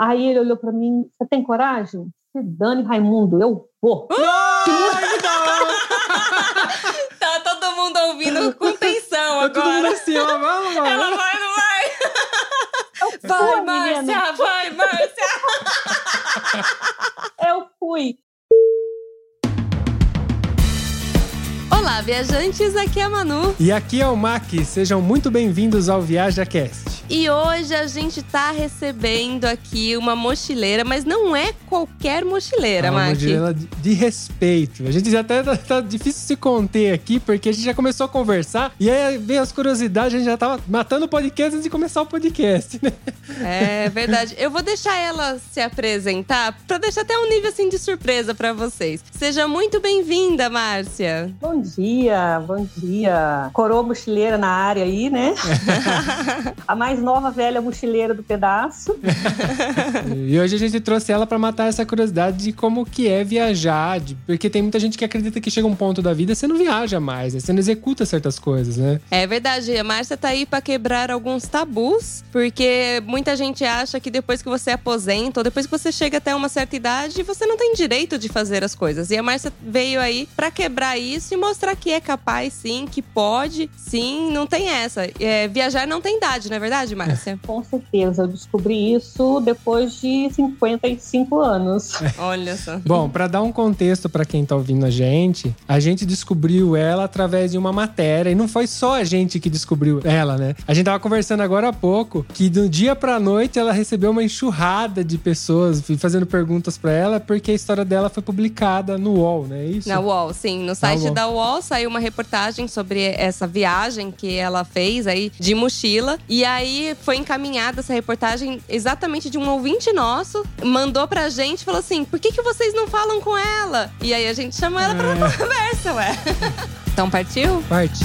Aí ele olhou para mim: Você tem coragem? Se dane, Raimundo, eu vou. tá todo mundo ouvindo com tensão Tá todo mundo agora. assim, ó, vamos, vamos. Ela vai, não vai? Vai, Foi, Márcia, menina. vai, Márcia. Eu fui. Olá, viajantes, aqui é a Manu. E aqui é o Mac, sejam muito bem-vindos ao ViajaCast. E hoje a gente tá recebendo aqui uma mochileira, mas não é qualquer mochileira, É uma Mac. mochila de, de respeito. A gente já até tá, tá difícil se conter aqui, porque a gente já começou a conversar e aí veio as curiosidades, a gente já tava matando o podcast antes de começar o podcast, né? É verdade. Eu vou deixar ela se apresentar pra deixar até um nível assim de surpresa pra vocês. Seja muito bem-vinda, Márcia. Bom dia, bom dia. Coroa mochileira na área aí, né? a mais nova velha mochileira do pedaço. E hoje a gente trouxe ela pra matar essa curiosidade de como que é viajar, de- porque tem muita gente que acredita que chega um ponto da vida você não viaja mais, né? você não executa certas coisas, né? É verdade, a Márcia tá aí pra quebrar alguns tabus, porque muita gente acha que depois que você aposenta ou depois que você chega até uma certa idade, você não tem direito de fazer as coisas. E a Márcia veio aí pra quebrar isso e mostrar que é capaz sim, que pode, sim, não tem essa. É, viajar não tem idade, não é verdade, Márcia? Com certeza, eu descobri isso depois de 55 anos. Olha só. Bom, pra dar um contexto pra quem tá ouvindo a gente, a gente descobriu ela através de uma matéria. E não foi só a gente que descobriu ela, né? A gente tava conversando agora há pouco que do dia pra noite ela recebeu uma enxurrada de pessoas fazendo perguntas pra ela porque a história dela foi publicada no UOL, né? É Isso? Na UOL, sim. No site UOL. da UOL saiu uma reportagem sobre essa viagem que ela fez aí de mochila. E aí foi encaminhada essa reportagem exatamente de um ouvinte nosso. Mandou pra gente e falou assim: por que, que vocês não falam com ela? E aí a gente chamou ela pra uma conversa, ué. Então partiu? Parte.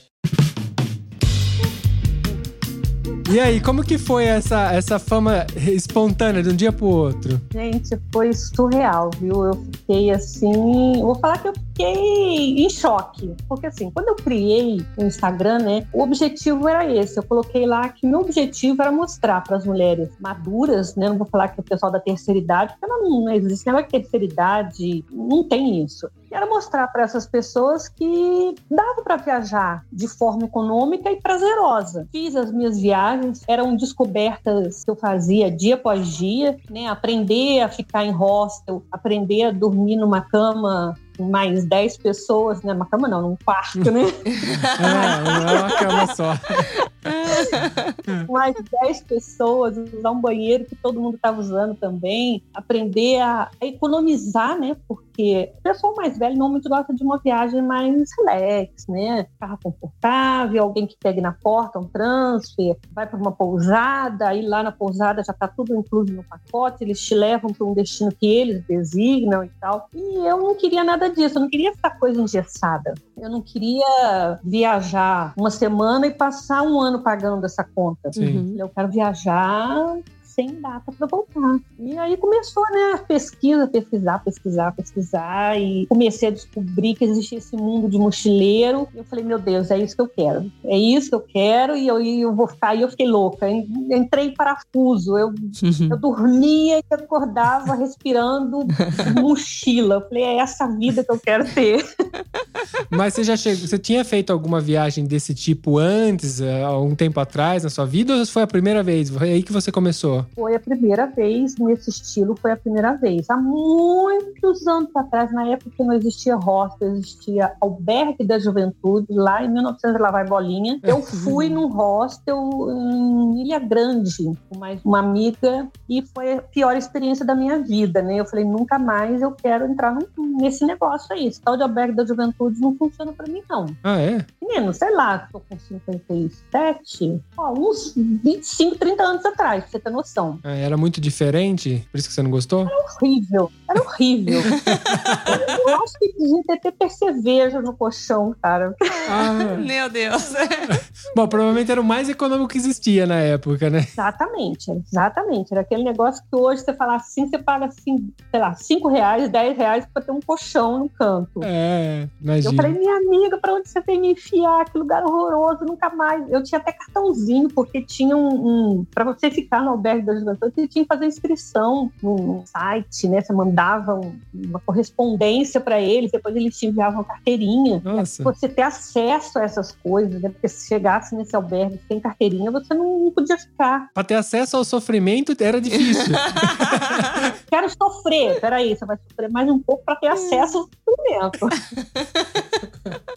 E aí, como que foi essa, essa fama espontânea de um dia pro outro? Gente, foi surreal, viu? Eu fiquei assim. Vou falar que eu fiquei em choque. Porque assim, quando eu criei o Instagram, né? O objetivo era esse. Eu coloquei lá que meu objetivo era mostrar para as mulheres maduras, né? Não vou falar que o pessoal da terceira idade, porque não, não existe negócio de terceira idade, não tem isso. Era mostrar para essas pessoas que dava para viajar de forma econômica e prazerosa. Fiz as minhas viagens, eram descobertas que eu fazia dia após dia, né? Aprender a ficar em hostel, aprender a dormir numa cama mais 10 pessoas, né? Uma cama não, num quarto, né? É, não é uma cama só. mais 10 pessoas, usar um banheiro que todo mundo estava usando também, aprender a a economizar, né? Porque o pessoal mais velho normalmente gosta de uma viagem mais relax, né? Carro confortável, alguém que pegue na porta um transfer, vai para uma pousada, aí lá na pousada já está tudo incluso no pacote, eles te levam para um destino que eles designam e tal. E eu não queria nada disso, eu não queria essa coisa engessada. Eu não queria viajar uma semana e passar um ano pagando essa conta. Sim. Eu quero viajar sem data para voltar. E aí começou, né, a pesquisa, pesquisar, pesquisar, pesquisar e comecei a descobrir que existia esse mundo de mochileiro. E eu falei, meu Deus, é isso que eu quero. É isso que eu quero e eu, eu vou ficar. E eu fiquei louca. Entrei em parafuso. Eu, eu dormia e acordava respirando mochila. Eu falei, é essa vida que eu quero ter. Mas você já chegou, você tinha feito alguma viagem desse tipo antes, há um tempo atrás na sua vida, ou foi a primeira vez? Foi aí que você começou? Foi a primeira vez nesse estilo, foi a primeira vez. Há muitos anos atrás, na época que não existia hostel, existia albergue da juventude, lá em 1900 lá vai bolinha. Eu fui num hostel em Ilha Grande, com mais uma amiga, e foi a pior experiência da minha vida, né? Eu falei, nunca mais eu quero entrar nesse negócio aí. Esse tal de albergue da juventude não funciona para mim, não. Ah, é? Menino, sei lá, tô com 57, ó, uns 25, 30 anos atrás, pra você ter noção. Ah, era muito diferente? Por isso que você não gostou? Era horrível, era horrível. eu acho que devia ter percevejo no colchão, cara. Ah. Meu Deus. Bom, provavelmente era o mais econômico que existia na época, né? Exatamente, exatamente. Era aquele negócio que hoje você fala assim, você paga assim, sei lá, 5 reais, 10 reais pra ter um colchão no canto. É, imagina. Eu falei, minha amiga, pra onde você tem me enfiar? Que lugar horroroso, nunca mais. Eu tinha até cartãozinho, porque tinha um. um para você ficar no albergue da juventude, você tinha que fazer inscrição no site, né? Você mandava um, uma correspondência para eles, depois eles te enviavam carteirinha. Nossa. Você ter acesso a essas coisas, né? Porque se chegasse nesse albergue sem carteirinha, você não, podia ficar. Pra ter acesso ao sofrimento era difícil. Quero sofrer. Peraí, você vai sofrer mais um pouco para ter acesso ao sofrimento.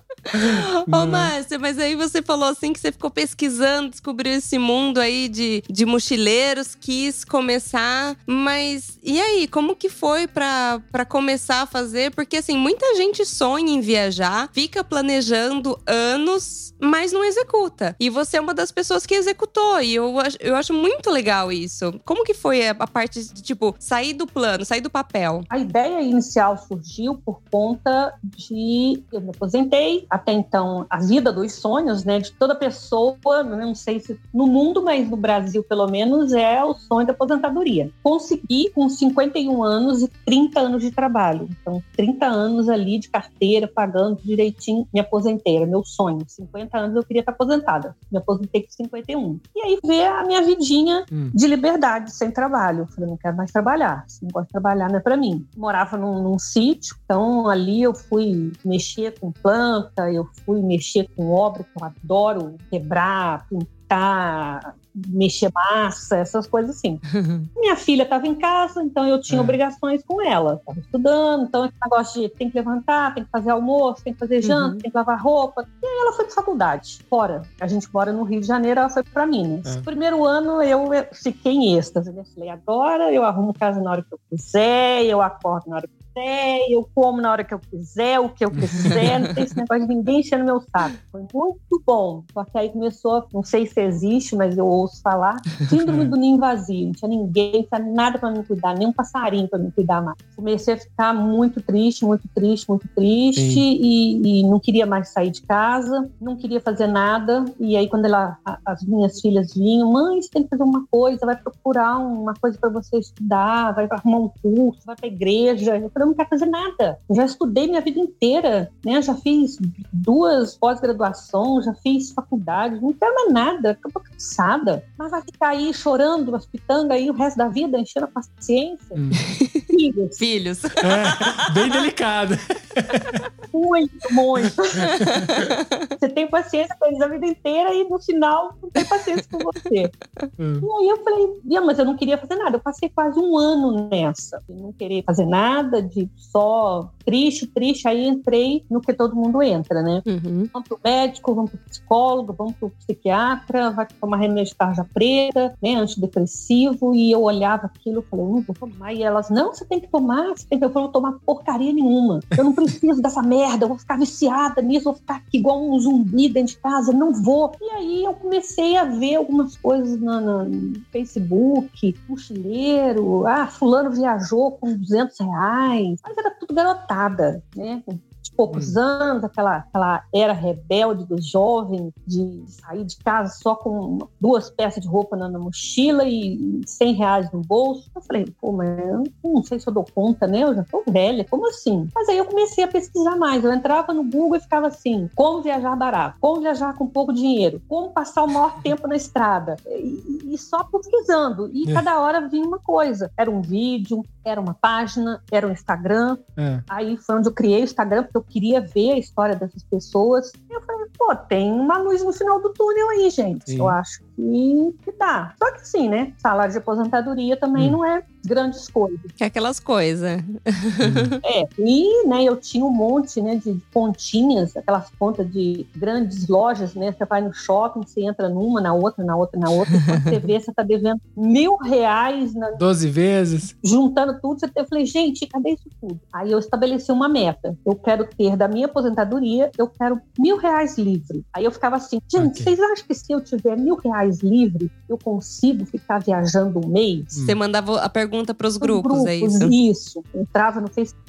Ô, Márcia, mas aí você falou assim que você ficou pesquisando, descobriu esse mundo aí de, de mochileiros, quis começar. Mas e aí, como que foi pra, pra começar a fazer? Porque assim, muita gente sonha em viajar, fica planejando anos, mas não executa. E você é uma das pessoas que executou. E eu, eu acho muito legal isso. Como que foi a, a parte de, tipo, sair do plano, sair do papel? A ideia inicial surgiu por conta de. Eu me aposentei, até então a vida dos sonhos, né, de toda pessoa, não sei se no mundo, mas no Brasil pelo menos, é o sonho da aposentadoria. Consegui com 51 anos e 30 anos de trabalho. Então, 30 anos ali de carteira, pagando direitinho, me aposentei, era meu sonho. 50 anos eu queria estar aposentada. Me aposentei com 51. E aí veio a minha vidinha hum. de liberdade, sem trabalho. Eu falei, não quero mais trabalhar. Se não gosto de trabalhar, não é para mim. Morava num, num sítio, então ali eu fui mexer com planta, eu fui mexer com obra, que eu adoro quebrar, pintar, mexer massa, essas coisas assim. Minha filha estava em casa, então eu tinha é. obrigações com ela. Estava estudando, então esse negócio de tem que levantar, tem que fazer almoço, tem que fazer janta, uhum. tem que lavar roupa. E aí ela foi para faculdade, fora. A gente mora no Rio de Janeiro, ela foi para Minas. É. Primeiro ano eu fiquei em êxtase. Eu falei, agora eu arrumo casa na hora que eu quiser, eu acordo na hora que quiser, eu como na hora que eu quiser, o que eu quiser, não tem esse negócio de ninguém enchendo meu saco. Foi muito bom. Só que aí começou, não sei se existe, mas eu ouço falar, síndrome do ninho vazio. Não tinha ninguém, não tinha nada para me cuidar, nem um passarinho para me cuidar mais. Comecei a ficar muito triste, muito triste, muito triste e, e, não queria mais sair de casa, não queria fazer nada. E aí quando ela, as minhas filhas vinham, mãe, você tem que fazer uma coisa, vai procurar uma coisa para você estudar, vai arrumar um curso, vai para igreja. Eu falei, eu não quero fazer nada. Eu já estudei minha vida inteira, né? Já fiz duas pós-graduações, já fiz faculdade, não quero mais nada, eu tô cansada. Mas vai ficar aí chorando, as pitangas aí o resto da vida, enchendo a paciência. Hum. Filhos. Filhos. É, bem delicado. Muito, muito. você tem paciência com eles a vida inteira e no final não tem paciência com você. Hum. E aí eu falei, mas eu não queria fazer nada. Eu passei quase um ano nessa, de não querer fazer nada, de só triste, triste. Aí entrei no que todo mundo entra, né? Uhum. Vamos pro médico, vamos pro psicólogo, vamos pro psiquiatra, vai tomar remédio de tarja preta, né? Antidepressivo. E eu olhava aquilo e falei, hum, vou tomar. E elas, não, você tem que tomar, você tem que. Eu falei, não tomar porcaria nenhuma. Eu não preciso dessa merda, eu vou ficar viciada nisso, vou ficar igual um zumbi dentro de casa, não vou. E aí eu comecei a ver algumas coisas no, no Facebook, mochileiro, ah, fulano viajou com 200 reais, mas era tudo garotada, né? Poucos anos, aquela, aquela era rebelde do jovem, de sair de casa só com duas peças de roupa na, na mochila e 100 reais no bolso. Eu falei, pô, mas eu não sei se eu dou conta, né? Eu já tô velha, como assim? Mas aí eu comecei a pesquisar mais. Eu entrava no Google e ficava assim: como viajar barato, como viajar com pouco dinheiro, como passar o maior tempo na estrada. E, e só pesquisando. E É. cada hora vinha uma coisa. Era um vídeo, era uma página, era um Instagram. É. Aí foi onde eu criei o Instagram, porque eu queria ver a história dessas pessoas. E eu falei, pô, tem uma luz no final do túnel aí, gente. Sim. Eu acho que, que dá. Só que assim, né? Salário de aposentadoria também Hum. não é grandes coisas. Que é aquelas coisas. É, e né, eu tinha um monte né, de pontinhas, aquelas pontas de grandes lojas, né? Você vai no shopping, você entra numa, na outra, na outra, na outra, e quando você vê, você tá devendo mil reais na, 12 vezes. juntando tudo, você- eu falei, gente, cadê isso tudo? Aí eu estabeleci uma meta. Eu quero ter da minha aposentadoria, eu quero mil reais livre. Aí eu ficava assim, gente, Ok. vocês acham que se eu tiver mil reais livre, eu consigo ficar viajando um mês? Você mandava a pergunta pros Os grupos, é isso? Isso. Entrava no Facebook,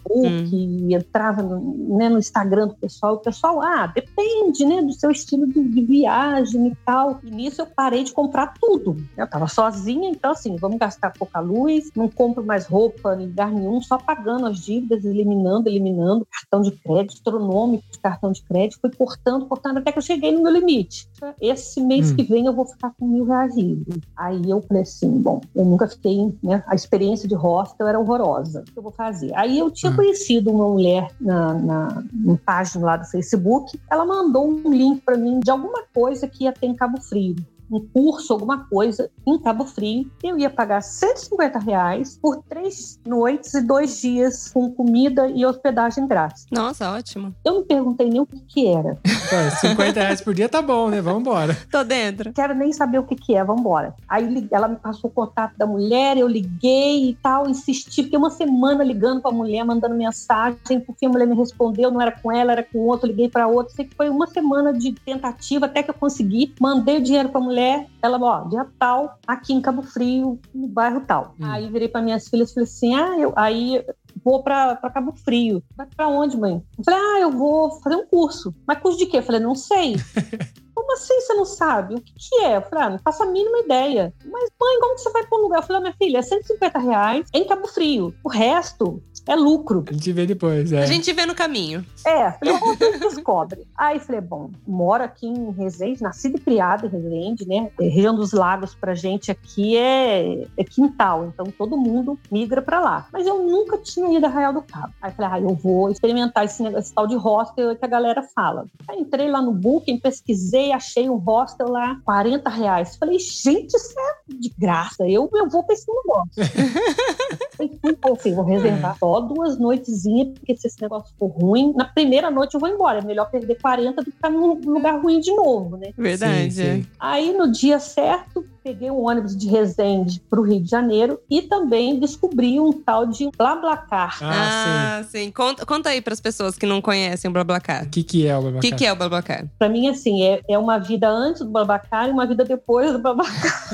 entrava no, né, no Instagram do pessoal. O pessoal, ah, depende, né, do seu estilo de, de viagem e tal. E nisso eu parei de comprar tudo. Eu tava sozinha, então assim, vamos gastar pouca luz, não compro mais roupa em lugar nenhum, só pagando as dívidas, eliminando, eliminando, cartão de crédito, astronômico de cartão de crédito, fui cortando, cortando, até que eu cheguei no meu limite. Esse mês Hum. que vem eu vou ficar com mil reais livre. Aí eu falei assim, bom, eu nunca fiquei, né? A experiência de hostel era horrorosa. O que eu vou fazer? Aí eu tinha Conhecido uma mulher na, na, na página lá do Facebook. Ela mandou um link para mim de alguma coisa que ia ter em Cabo Frio. Um curso, alguma coisa, em Cabo Frio. Eu ia pagar 150 reais por três noites e dois dias com comida e hospedagem grátis. Nossa, ótimo. Eu não perguntei nem o que, que era. Pô, 50 reais por dia tá bom, né? Vambora. Tô dentro. quero nem saber o que, que é, vamos embora. Aí ela me passou o contato da mulher, eu liguei e tal, insisti, fiquei uma semana ligando pra mulher, mandando mensagem, porque a mulher me respondeu, não era com ela, era com outro, liguei pra outro. Sei que foi uma semana de tentativa até que eu consegui, mandei o dinheiro pra mulher, ela, ó, dia tal, aqui em Cabo Frio, no bairro tal. Hum. Aí virei pra minhas filhas e falei assim: ah, eu. Aí vou pra Cabo Frio. Vai pra onde, mãe? Eu falei, ah, eu vou fazer um curso. Mas curso de quê? Eu falei, não sei. Como assim você não sabe? O que, que é? Eu falei, ah, não faço a mínima ideia. Mas, mãe, como que você vai pra um lugar? Eu falei, ah, minha filha, é 150 reais em Cabo Frio. O resto é lucro. A gente vê depois, é. A gente vê no caminho. É, falei, "Ó, você descobre. Aí falei, bom, moro aqui em Resende, nascido e criado em Resende, né? É, região dos lagos pra gente aqui é, é quintal, então todo mundo migra pra lá. Mas eu nunca tinha ido a Arraial do Cabo. Aí falei, ah, eu vou experimentar esse, negócio, esse tal de hostel que a galera fala. Aí entrei lá no Booking, pesquisei, achei um hostel lá, 40 reais. Falei, gente, isso é de graça, eu, eu vou pra esse negócio. Falei, "Pô, assim, vou reservar só duas noitezinhas, porque se esse negócio for ruim, na primeira noite eu vou embora. É melhor perder 40 do que ficar num lugar ruim de novo, né? Verdade. Sim, sim. Aí, no dia certo, peguei um ônibus de Resende para o Rio de Janeiro e também descobri um tal de BlaBlaCar. Ah, Ah, sim. Conta, conta aí pras pessoas que não conhecem o sim. BlaBlaCar. O que, que é o O Babacar? que, que é o BlaBlaCar? Para mim, assim, é, é uma vida antes do BlaBlaCar e uma vida depois do BlaBlaCar.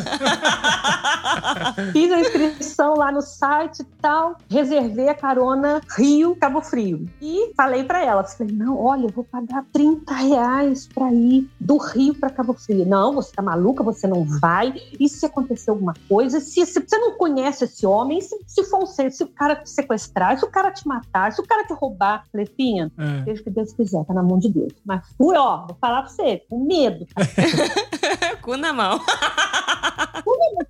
Fiz a inscrição lá no site e tal, reservei a carona Rio Cabo Frio. E falei pra ela, falei, não, olha, eu vou pagar 30 reais pra ir do Rio pra Cabo Frio. Não, você tá maluca, você não vai. E se acontecer alguma coisa? Se, se você não conhece esse homem, se, se for um ser, se o cara te sequestrar, se o cara te matar, se o cara te roubar, falei, Finha, É. seja o que Deus quiser, tá na mão de Deus. Mas fui, ó, vou falar pra você, com medo, Cu na mão.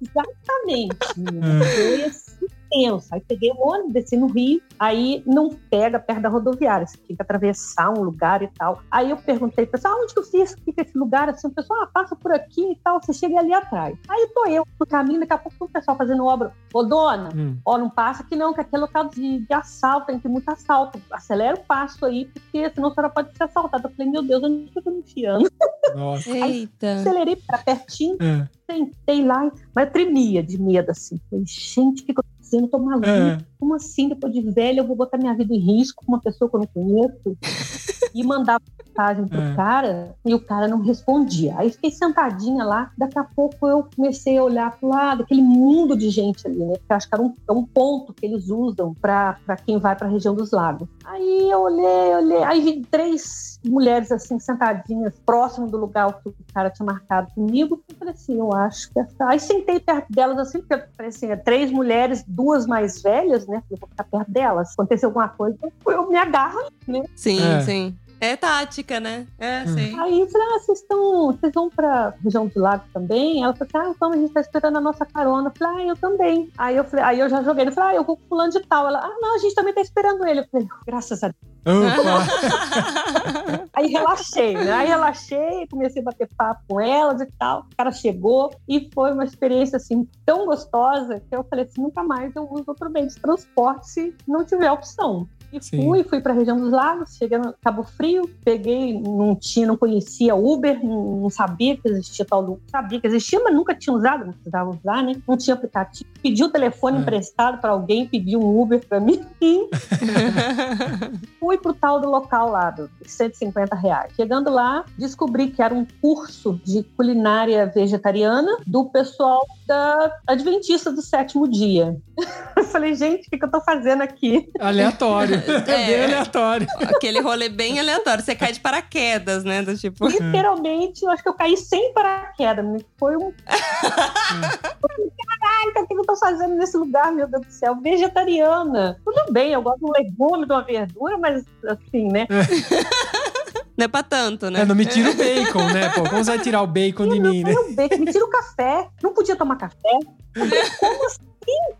Exatamente, menina. Foi assim, tenso. Aí peguei o ônibus, desci no Rio, aí não pega perto da rodoviária, você tem que atravessar um lugar e tal. Aí eu perguntei, pessoal, onde que eu fiz? Fica esse lugar? Assim, o pessoal, ah, passa por aqui e tal, você chega ali atrás. Aí tô eu no caminho, daqui a pouco tem um pessoal fazendo obra. Ô, dona, Hum. ó, não passa aqui não, que aqui é local de, de assalto, tem que ter muito assalto. Acelera o passo aí, porque senão a senhora pode ser assaltada. Eu falei, meu Deus, onde que eu tô me enfiando? Nossa. Eita. Acelerei pra pertinho, É. sentei lá, mas eu tremia de medo, assim. Falei, gente, o que, que eu Eu tô maluca. É. Como assim, depois de velha, eu vou botar minha vida em risco com uma pessoa que eu não conheço? e mandar mensagem pro É. cara, e o cara não respondia. Aí fiquei sentadinha lá, daqui a pouco eu comecei a olhar pro lado, aquele mundo de gente ali. né? Porque acho que era um, é um ponto que eles usam para quem vai para a região dos lagos. Aí eu olhei, olhei, aí vi três mulheres assim sentadinhas próximo do lugar que o cara tinha marcado comigo. Eu falei assim, eu acho que essa... aí sentei perto delas assim, porque assim, é três mulheres, duas mais velhas, né? Eu vou ficar perto delas. Aconteceu alguma coisa, eu me agarro, né? Sim, É. sim. É tática, né? É, Hum. sim. Aí eu falei, ah, vocês estão, vocês vão pra região do lago também? Ela falou, ah, então a gente tá esperando a nossa carona. Eu falei, ah, eu também. Aí eu falei, aí eu já joguei, eu falei, ah, eu vou com fulano de tal. Ela, ah, não, a gente também tá esperando ele. Eu falei, graças a Deus. Aí relaxei, né? Aí relaxei, comecei a bater papo com elas e tal. O cara chegou e foi uma experiência assim tão gostosa que eu falei assim, nunca mais eu uso outro meio de transporte se não tiver opção. E Sim. fui, fui para a região dos lagos, cheguei no Cabo Frio, peguei, não tinha, não conhecia Uber, não, não sabia que existia tal do, sabia que existia, mas nunca tinha usado, não precisava usar, né? Não tinha aplicativo. Pedi o telefone É. emprestado para alguém, pedi um Uber para mim fui pro tal do local lá, dos 150 reais. Chegando lá, descobri que era um curso de culinária vegetariana do pessoal da Adventista do sétimo dia. Eu falei, gente, o que, que eu tô fazendo aqui? Aleatório. É bem É. aleatório. Aquele rolê bem aleatório. Você cai de paraquedas, né? Do tipo. Literalmente, eu acho que eu caí sem paraquedas. né? Foi um. Caraca, o que eu tô fazendo nesse lugar, meu Deus do céu? Vegetariana. Tudo bem, eu gosto de um legume, de uma verdura, mas assim, né? Não é pra tanto, né? É, não me tira o bacon, né? Pô, como você vai tirar o bacon de mim, né? Meu bacon, me tira o café. Não podia tomar café.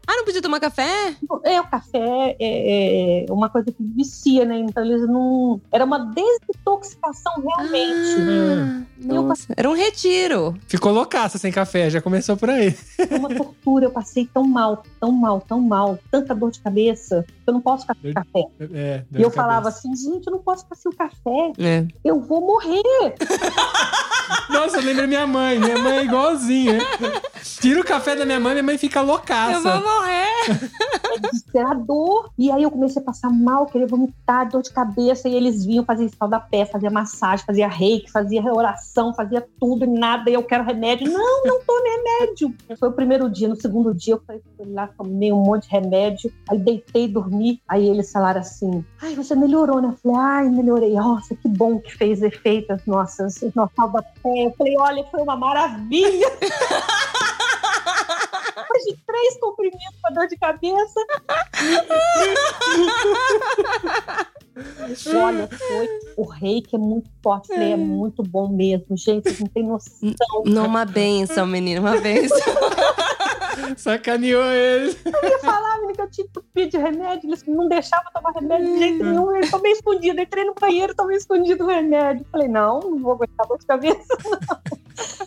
Ah, não podia tomar café? É, o café é, é uma coisa que vicia, né? Então eles não. Era uma desintoxicação realmente. Ah, nossa, era um retiro. Ficou loucaça sem café, já começou por aí. Foi uma tortura. Eu passei tão mal, tão mal, tão mal. Tanta dor de cabeça. Que Eu não posso ficar sem café. É, E eu falava assim, gente, eu não posso ficar sem o café. É. Eu vou morrer. Nossa, eu lembro minha mãe. Minha mãe é igualzinha. Tira o café da minha mãe, minha mãe fica Eu vou loucaça. morrer. É desesperador. E aí eu comecei a passar mal, querer vomitar, dor de cabeça. E eles vinham fazer sal da pé, fazia massagem, fazia reiki, fazia oração, fazia tudo e nada. E eu quero remédio. Não, não tome remédio. Foi o primeiro dia. No segundo dia eu falei, fui lá, tomei um monte de remédio. Aí deitei, dormi. Aí eles falaram assim: Ai, você melhorou, né? Eu falei, ai, melhorei. Nossa, que bom que fez efeito as nossas, nossa pé. Eu falei, olha, foi uma maravilha. Depois de três comprimidos para dor de cabeça. Olha, foi. O reiki é muito forte, ele é muito bom mesmo. Gente, vocês não tem noção. Não, uma benção, menina, uma benção. Sacaneou ele. Eu ia falar, que eu tinha que pedir remédio, eles não deixavam eu tomar remédio de jeito nenhum. Eu tomei escondido, entrei no banheiro, tomei escondido o remédio. Falei, não, não vou aguentar dor de cabeça, não.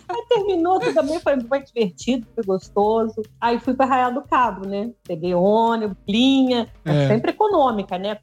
Aí terminou, tudo também foi, foi divertido, foi gostoso. Aí fui para Arraial do Cabo, né? Peguei ônibus, linha, É. sempre econômica, né? É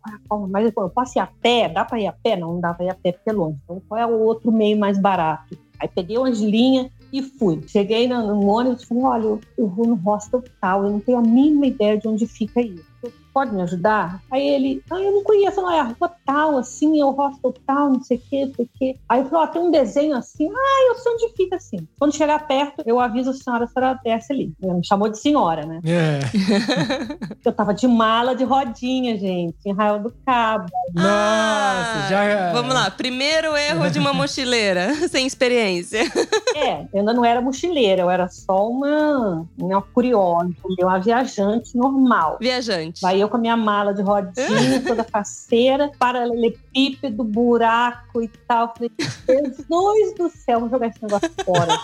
mais econômica? Posso ir a pé? Dá para ir a pé? Não, não dá para ir a pé porque é longe. Então, qual é o outro meio mais barato? Aí peguei umas linhas e fui. Cheguei no, no ônibus e falei: olha, eu, eu vou no hostel tal, eu não tenho a mínima ideia de onde fica isso. Pode me ajudar? Aí ele, ah, eu não conheço, não, é a rua tal, assim, é o hostel tal, não sei o quê, não sei o quê. Aí eu falei, ó, tem um desenho assim, ah, eu sei onde fica assim. Quando chegar perto, eu aviso a senhora, a senhora desce ali. Ele me chamou de senhora, né? É. Eu tava de mala de rodinha, gente, em Raio do Cabo. Nossa, Ah, já. Vamos lá, primeiro erro de uma mochileira sem experiência. É, eu ainda não era mochileira, eu era só uma, uma curiosa, uma viajante normal. Viajante. Vai eu com a minha mala de rodinha, toda faceira, paralelepípedo, buraco e tal. Falei, Jesus do céu, vou jogar esse negócio fora.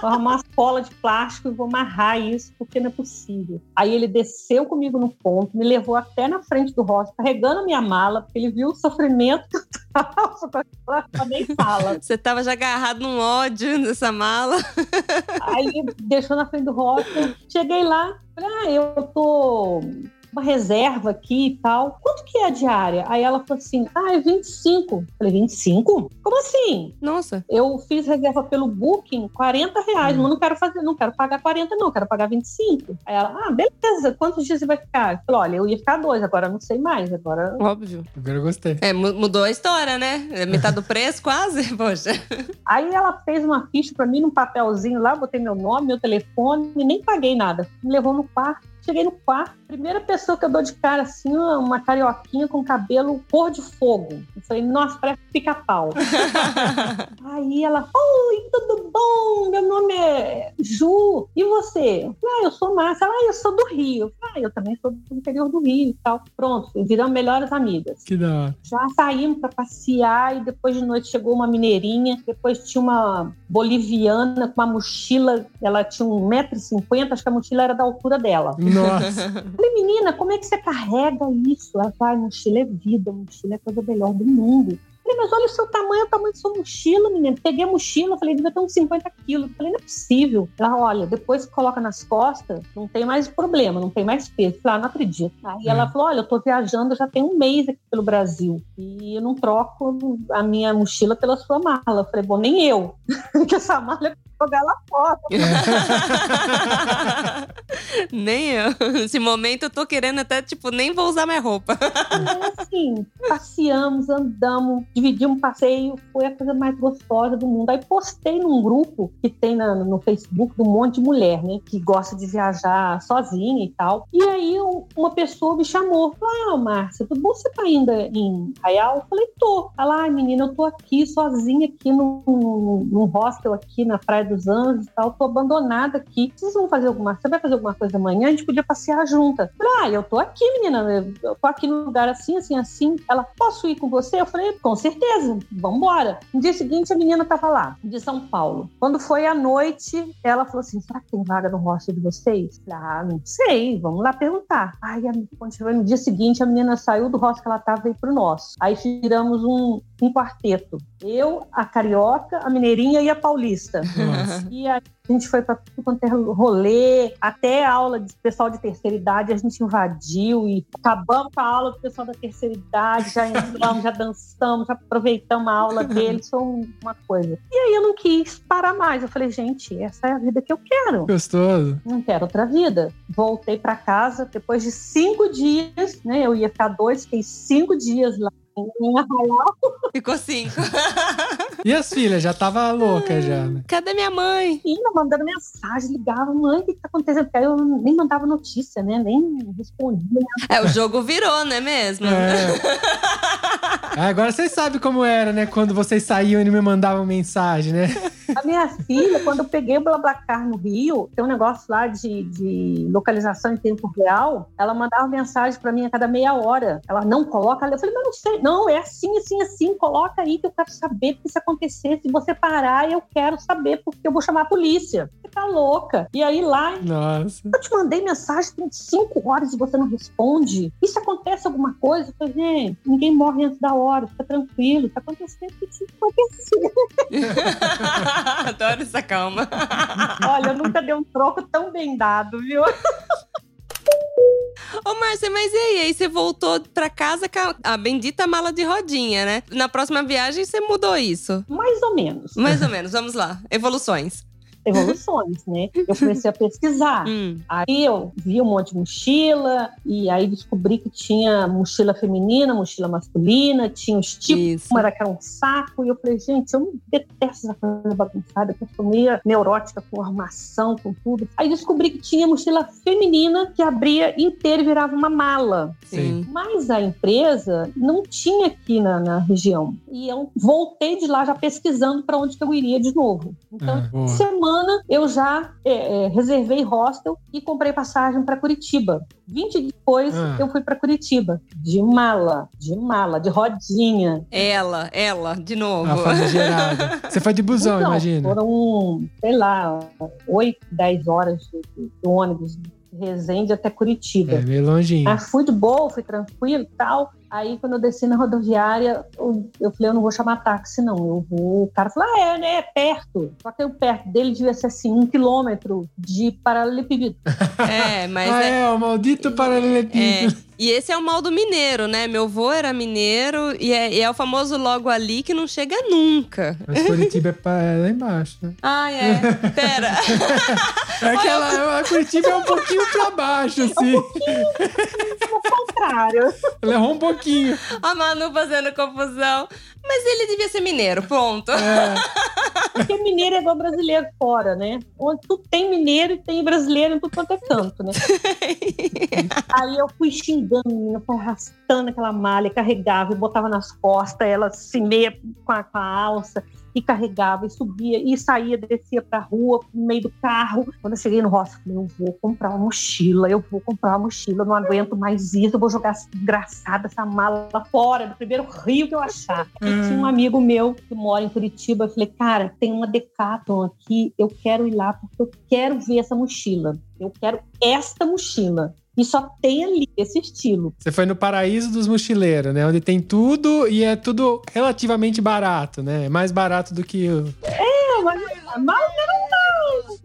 Vou arrumar uma cola de plástico e vou amarrar isso, porque não é possível. Aí ele desceu comigo no ponto, me levou até na frente do rosto, carregando a minha mala, porque ele viu o sofrimento que eu tava, nem fala. Você tava já agarrado num ódio nessa mala. Aí deixou na frente do hostel. Cheguei lá, falei, ah, eu tô uma reserva aqui e tal. Quanto que é a diária? Aí ela falou assim, ah, é 25. Falei, 25? Como assim? Nossa. Eu fiz reserva pelo Booking, 40 reais, mas não quero fazer, não quero pagar 40 não, quero pagar 25. Aí ela, ah, beleza, quantos dias você vai ficar? Eu falei, olha, eu ia ficar dois, agora não sei mais, agora... Óbvio. Agora eu gostei. É, mu- mudou a história, né? É Metade do preço, quase. Poxa. Aí ela fez uma ficha pra mim num papelzinho lá, botei meu nome, meu telefone, e nem paguei nada. Me levou no quarto. Cheguei no quarto, primeira pessoa que eu dou de cara assim, uma carioquinha com cabelo cor de fogo. Eu falei, nossa, parece pica-pau. Aí ela, oi, tudo bom? Meu nome é Ju. E você? Eu falei, ah, eu sou Márcia. Ela, ah, eu sou do Rio. Eu falei, ah, eu também sou do interior do Rio e tal. Pronto, viramos melhores amigas. Que da hora. Já saímos para passear e depois de noite chegou uma mineirinha, depois tinha uma boliviana com uma mochila, ela tinha 1,50m, acho que a mochila era da altura dela. Nossa. Falei, menina, como é que você carrega isso? Ela vai, mochila é vida, mochila é a coisa melhor do mundo. Falei, mas olha o seu tamanho, o tamanho da sua mochila, menina. Peguei a mochila, falei, devia ter uns 50 quilos. Falei, não é possível. Ela, olha, depois que coloca nas costas, não tem mais problema, não tem mais peso. Falei, ah, não acredito. Aí ela falou, olha, eu tô viajando já tem um mês aqui pelo Brasil e eu não troco a minha mochila pela sua mala. Eu falei, bom, nem eu, porque essa mala é jogar lá fora. nem eu. Nesse momento eu tô querendo até, tipo, nem vou usar minha roupa. É assim, passeamos, andamos, dividimos um passeio, foi a coisa mais gostosa do mundo. Aí postei num grupo que tem na, no Facebook de um monte de mulher, né? Que gosta de viajar sozinha e tal. E aí um, uma pessoa me chamou, falou, ah, Márcia, tudo bom você tá indo em Raial? Eu falei, tô. Ela, ah, menina, eu tô aqui sozinha aqui num, num hostel aqui na Praia dos Anjos e tal, tô abandonada aqui. Vocês vão fazer alguma Você vai fazer alguma coisa amanhã? A gente podia passear junta. Eu falei, ah, eu tô aqui, menina. Eu tô aqui num lugar assim, assim, assim. Ela, posso ir com você? Eu falei, com certeza, vambora. No dia seguinte, a menina tava lá, de São Paulo. Quando foi à noite, ela falou assim: será que tem vaga no hostel de vocês? Ah, não sei, vamos lá perguntar. Aí, quando chegou no dia seguinte, a menina saiu do hostel que ela tava e veio pro nosso. Aí tiramos um, um quarteto. Eu, a carioca, a mineirinha e a paulista. Nossa. E aí a gente foi para tudo quanto é rolê, até aula de pessoal de terceira idade a gente invadiu e acabamos com a aula do pessoal da terceira idade, já entramos, já dançamos, já aproveitamos a aula deles, foi uma coisa. E aí eu não quis parar mais. Eu falei, gente, essa é a vida que eu quero. Gostoso. Não quero outra vida. Voltei para casa depois de cinco dias, né? Eu ia ficar dois, fiquei cinco dias lá em Arraial. Ficou cinco. E as filhas? Já tava louca já, né? Cadê minha mãe? Ia mandando mensagem, ligava, mãe, o que tá acontecendo? Porque aí eu nem mandava notícia, né? Nem respondia. É, o jogo virou, não é mesmo? É. Agora vocês sabem como era, né? Quando vocês saíam e não me mandavam mensagem, né? A minha filha, quando eu peguei o BlaBlaCar no Rio, tem um negócio lá de, de localização em tempo real, ela mandava mensagem para mim a cada meia hora. Ela não coloca, eu falei, mas não sei, não, é assim, assim, assim, coloca aí que eu quero saber porque se acontecer, se você parar, eu quero saber porque eu vou chamar a polícia. Você tá louca. E aí lá, Nossa. eu te mandei mensagem, tem cinco horas e você não responde. E se acontece alguma coisa? Eu falei, gente, ninguém morre antes da hora, fica tranquilo, tá acontecendo, o que acontecer? Adoro essa calma. Olha, eu nunca dei um troco tão bem dado, viu? Ô, Márcia, mas e aí? Aí você voltou pra casa com a- bendita mala de rodinha, né? Na próxima viagem você mudou isso. Mais ou menos. Mais ou menos, vamos lá. Evoluções. Evoluções, né? Eu comecei a pesquisar. Hum. Aí eu vi um monte de mochila, e aí descobri que tinha mochila feminina, mochila masculina, tinha os tipos, Isso. uma era que era um saco, e eu falei, gente, eu não detesto essa coisa bagunçada, porque eu sou meio neurótica com armação, com tudo. Aí descobri que tinha mochila feminina que abria inteira e virava uma mala. Sim. Mas a empresa não tinha aqui na, na região. E eu voltei de lá já pesquisando para onde que eu iria de novo. Então, Ah, boa. Semana eu já é, é, reservei hostel e comprei passagem para Curitiba. 20 dias depois Ah. eu fui para Curitiba, de mala, de mala, de rodinha. Ela, ela, de novo. Você foi de busão, Então, imagina. Foram, sei lá, 8, 10 horas de, de ônibus de Resende até Curitiba. É, meio longinho. Ah, fui de boa, fui tranquilo e tal. Aí, quando eu desci na rodoviária, eu, eu falei, eu não vou chamar táxi, não. Eu vou... O cara falou, ah, é, né? É perto. Só que eu perto dele devia ser, assim, um quilômetro de paralelepípedo. É, mas ah, é. é, o maldito É, paralelepípedo. e esse é o mal do mineiro, né? Meu avô era mineiro e é, e é o famoso logo ali que não chega nunca. Mas Curitiba é pra- é lá embaixo, né? Ah, é. Pera. É que ela, a Curitiba é um pouquinho pra baixo, assim. Ao contrário. Ela errou um pouquinho. A Manu fazendo confusão. Mas ele devia ser mineiro, ponto. É, Porque mineiro é igual brasileiro fora, né? Onde tu tem mineiro e tem brasileiro em tudo quanto é canto, né? Aí eu fui xingando, menina, fui arrastando aquela malha, carregava e botava nas costas, ela assim, meia com a, com a alça, e carregava, e subia, e saía, descia pra rua, no meio do carro. Quando eu cheguei no rosto, eu falei, eu vou comprar uma mochila, eu vou comprar uma mochila, eu não aguento mais isso, eu vou jogar engraçada essa mala fora, do primeiro rio que eu achar. E tinha um amigo meu que mora em Curitiba, eu falei, cara, tem uma Decathlon aqui, eu quero ir lá porque eu quero ver essa mochila. Eu quero esta mochila. E só tem ali esse estilo. você foi no paraíso dos mochileiros, né? Onde tem tudo e é tudo relativamente barato, né? É mais barato do que. É, mas, mas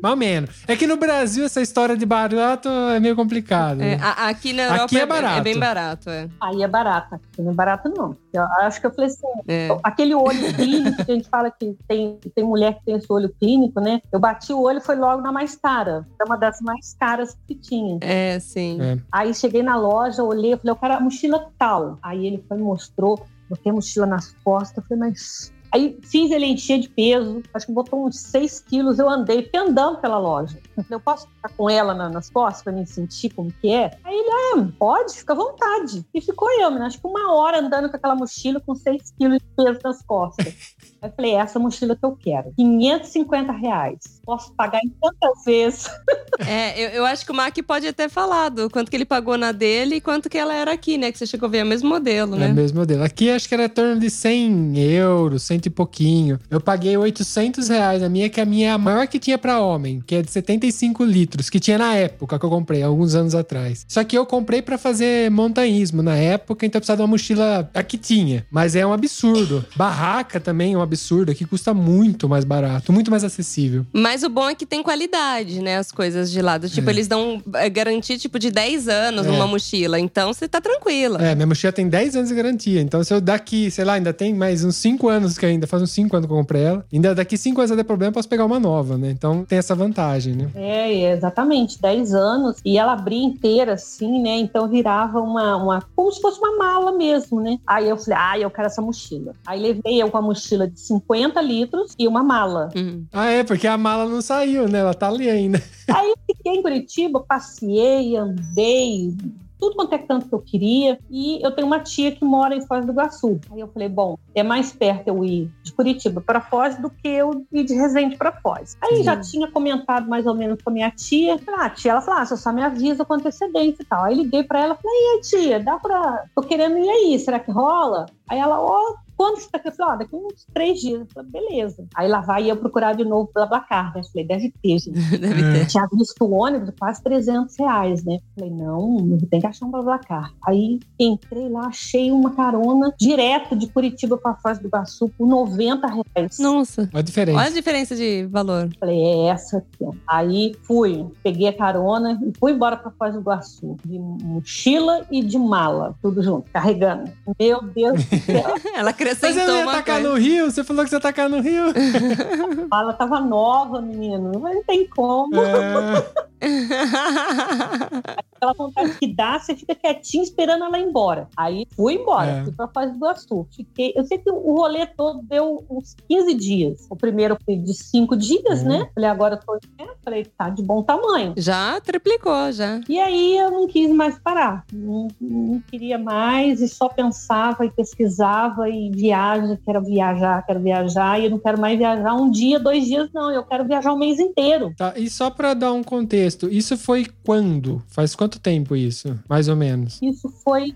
Mal menos. É que no Brasil essa história de barato é meio complicado. É, né? a- aqui na Europa Aqui é é, barato. é bem barato, é. aí é barato. Aqui não é barato, não. Eu acho que eu falei assim, É. aquele olho clínico, que a gente fala que tem, tem mulher que tem esse olho clínico, né? Eu bati o olho e foi logo na mais cara. É uma das mais caras que tinha. É, sim. É. Aí cheguei na loja, olhei, eu falei, eu quero a mochila tal. Aí ele foi, mostrou, botei a mochila nas costas, eu falei, mas. Aí fiz ele encher de peso, acho que botou uns 6 quilos, eu andei, andando pela loja. Eu posso ficar com ela na- nas costas pra me sentir como que é? Aí ele, ah, pode, fica à vontade. E ficou eu, menina, acho que uma hora andando com aquela mochila com 6 quilos de peso nas costas. Aí eu falei, é essa mochila que eu quero. 550 reais. Posso pagar em tantas vezes. É, eu, eu acho que o Mac pode até falar do quanto que ele pagou na dele e quanto que ela era aqui, né? Que você chegou a ver o mesmo modelo, É né? o mesmo modelo. Aqui acho que era em torno de 100 euros, cento e pouquinho. Eu paguei 800 reais a minha, que é a minha a maior que tinha pra homem, que é de 75 litros, que tinha na época que eu comprei, alguns anos atrás. Só que eu comprei pra fazer montanhismo na época, então eu precisava de uma mochila. Aqui tinha, mas é um absurdo. Barraca também é um absurdo, aqui custa muito mais barato, muito mais acessível. Mas o bom é que tem qualidade, né? As coisas de lado. Tipo, É. eles dão é, garantia, tipo, de 10 anos É. numa mochila. Então, você tá tranquila. É, minha mochila tem 10 anos de garantia. Então, se eu daqui, sei lá, ainda tem mais uns 5 anos que ainda, faz uns 5 anos que eu comprei ela. Ainda daqui 5 anos eu der problema, eu posso pegar uma nova, né? Então tem essa vantagem, né? É, exatamente, 10 anos. E ela abria inteira, assim, né? Então virava uma, uma. como se fosse uma mala mesmo, né? Aí eu falei, ah, eu quero essa mochila. Aí levei eu com a mochila de 50 litros e uma mala. Uhum. Ah, é, porque a mala não saiu, né? Ela tá ali ainda. Aí fiquei em Curitiba, passei, andei. Tudo quanto é canto que eu queria. E eu tenho uma tia que mora em Foz do Iguaçu. Aí eu falei, bom, é mais perto eu ir de Curitiba para Foz do que eu ir de Resende para Foz. Aí Sim. já tinha comentado mais ou menos com a minha tia. Falei, ah, a tia, ela falou, ah, você só me avisa com antecedência e tal. Aí liguei para ela, falei, e aí, tia, dá pra... Tô querendo ir aí, será que rola? Aí ela, ó, quando você tá aqui? Eu falei, ó, daqui uns três dias. Eu falei, beleza. Aí lá vai eu procurar de novo pela Blacar, né? Eu falei, deve ter, gente. Deve ter. Tinha visto o ônibus de quase 300 reais, né? Falei, não, tem que achar um Blablacar. Aí entrei lá, achei uma carona direto de Curitiba para Foz do Iguaçu por 90 reais. Nossa. Olha a diferença. Olha a diferença de valor. Falei, é essa aqui. ó. Aí fui, peguei a carona e fui embora para Foz do Iguaçu. De mochila e de mala, tudo junto, carregando. Meu Deus do céu, Ela Mas acrescentou eu ia uma tacar coisa. no Rio? Você falou que você ia tacar no Rio? a mala tava nova, menino. Mas não tem como. É. Aquela vontade que dá, você fica quietinho esperando ela ir embora. Aí fui embora, É. fui pra Foz do Iguaçu. Fiquei, eu sei que o rolê todo deu uns 15 dias. O primeiro foi de 5 dias, Uhum. né? Falei, agora eu tô. né? Falei, tá de bom tamanho. Já triplicou, já. E aí eu não quis mais parar. Não, não queria mais e só pensava e pesquisava e viaja, quero viajar, quero viajar. E eu não quero mais viajar um dia, dois dias, não. Eu quero viajar o mês inteiro. Tá, e só pra dar um contexto, isso foi quando? Faz quanto tempo isso? Mais ou menos. Isso foi.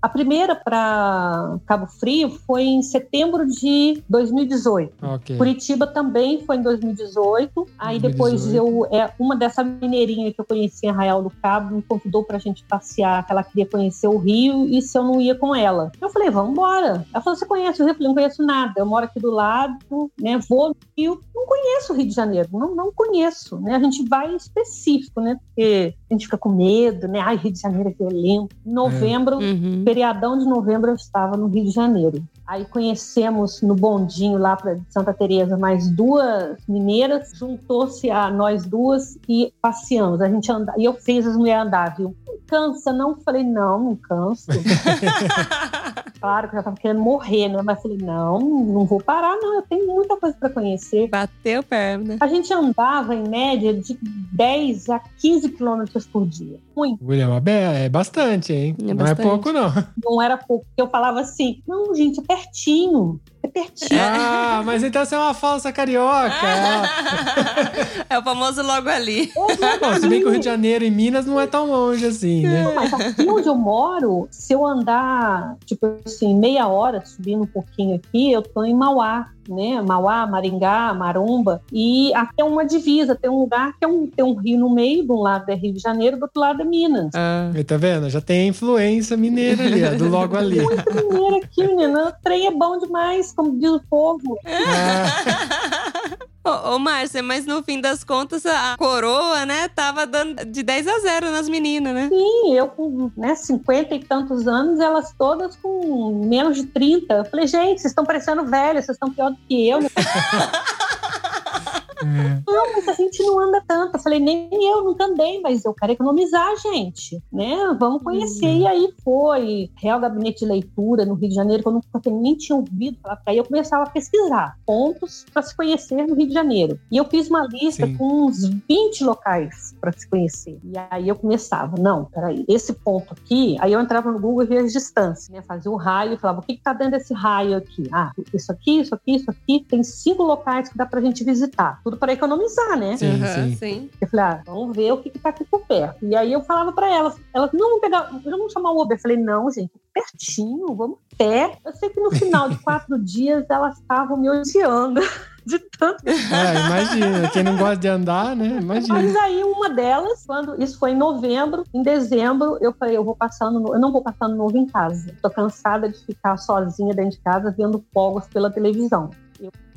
A primeira para Cabo Frio foi em setembro de 2018. Ok. Curitiba também foi em 2018. Aí depois 2018. eu. É, uma dessa mineirinha que eu conheci em Arraial do Cabo me convidou pra gente passear, que ela queria conhecer o Rio e se eu não ia com ela. Eu falei, vamos embora. Ela falou: você conhece o Rio? Eu falei, não conheço nada. Eu moro aqui do lado, né? Vou no Rio. Conheço o Rio de Janeiro, não, não conheço, né? A gente vai específico, né? Porque a gente fica com medo, né? Ai, Rio de Janeiro é violento. Em novembro, Uhum. feriadão de novembro eu estava no Rio de Janeiro. Aí conhecemos no bondinho lá para Santa Teresa mais duas mineiras, juntou-se a nós duas e passeamos. A gente anda, e eu fiz as mulheres andar, viu? Não cansa, não? Falei, não, não canso. Claro que eu já tava querendo morrer, né? Mas falei, não, não vou parar, não. Eu tenho muita coisa para conhecer. Bateu perna. A gente andava, em média, de 10 a 15 quilômetros por dia. Muito. William, é bastante, hein? É não bastante. é pouco, não. Não era pouco. Porque eu falava assim, não, gente, é pertinho. É pertinho. Ah, mas então você é uma falsa carioca. é o famoso logo ali. Bom, se bem que o Rio de Janeiro e Minas não é tão longe assim, né? Não, mas aqui onde eu moro, se eu andar, tipo assim, meia hora subindo um pouquinho aqui, eu tô em Mauá, né? Mauá, Maringá, Maromba. E aqui é uma divisa, tem um lugar que é um, tem um rio no meio, de um lado é Rio de Janeiro, do outro lado é Minas. Ah. Tá vendo? Já tem a influência mineira ali, ó, do logo ali. Mineiro aqui, menina, o trem é bom demais, como diz o povo. Ah, Ô, ô Márcia, mas no fim das contas, a coroa, né, tava dando de 10 a 0 nas meninas, né? Sim, eu com né, 50 e tantos anos, elas todas com menos de 30. Eu falei, gente, vocês estão parecendo velhas, vocês estão pior do que eu. Né? é. Não, mas a gente não anda tanto. Eu falei, nem eu nunca andei, mas eu quero economizar, gente, né? Vamos conhecer. E aí foi Real Gabinete de Leitura no Rio de Janeiro, que eu nunca nem tinha ouvido falar. Aí eu começava a pesquisar pontos para se conhecer no Rio de Janeiro. E eu fiz uma lista Sim. com uns 20 locais para se conhecer. E aí eu começava, não, peraí, esse ponto aqui, aí eu entrava no Google e via as distâncias, né? Fazia um raio e falava, o que, que tá dentro desse raio aqui? Ah, isso aqui, isso aqui, isso aqui, tem cinco locais que dá pra gente visitar. Tudo para economizar, né? Sim, Aham, sim. sim. Eu falei, ah, vamos ver o que, que tá aqui por perto. E aí eu falava pra elas, elas, não, vamos pegar, vamos chamar o Uber. Eu falei, não, gente, pertinho, vamos pé. Eu sei que no final de quatro dias elas estavam me odiando de tanto. É, imagina. Quem não gosta de andar, né? Imagina. Mas aí uma delas, quando isso foi em novembro, em dezembro, eu falei, eu vou passando, no- eu não vou passando novo em casa. Tô cansada de ficar sozinha dentro de casa vendo fogos pela televisão.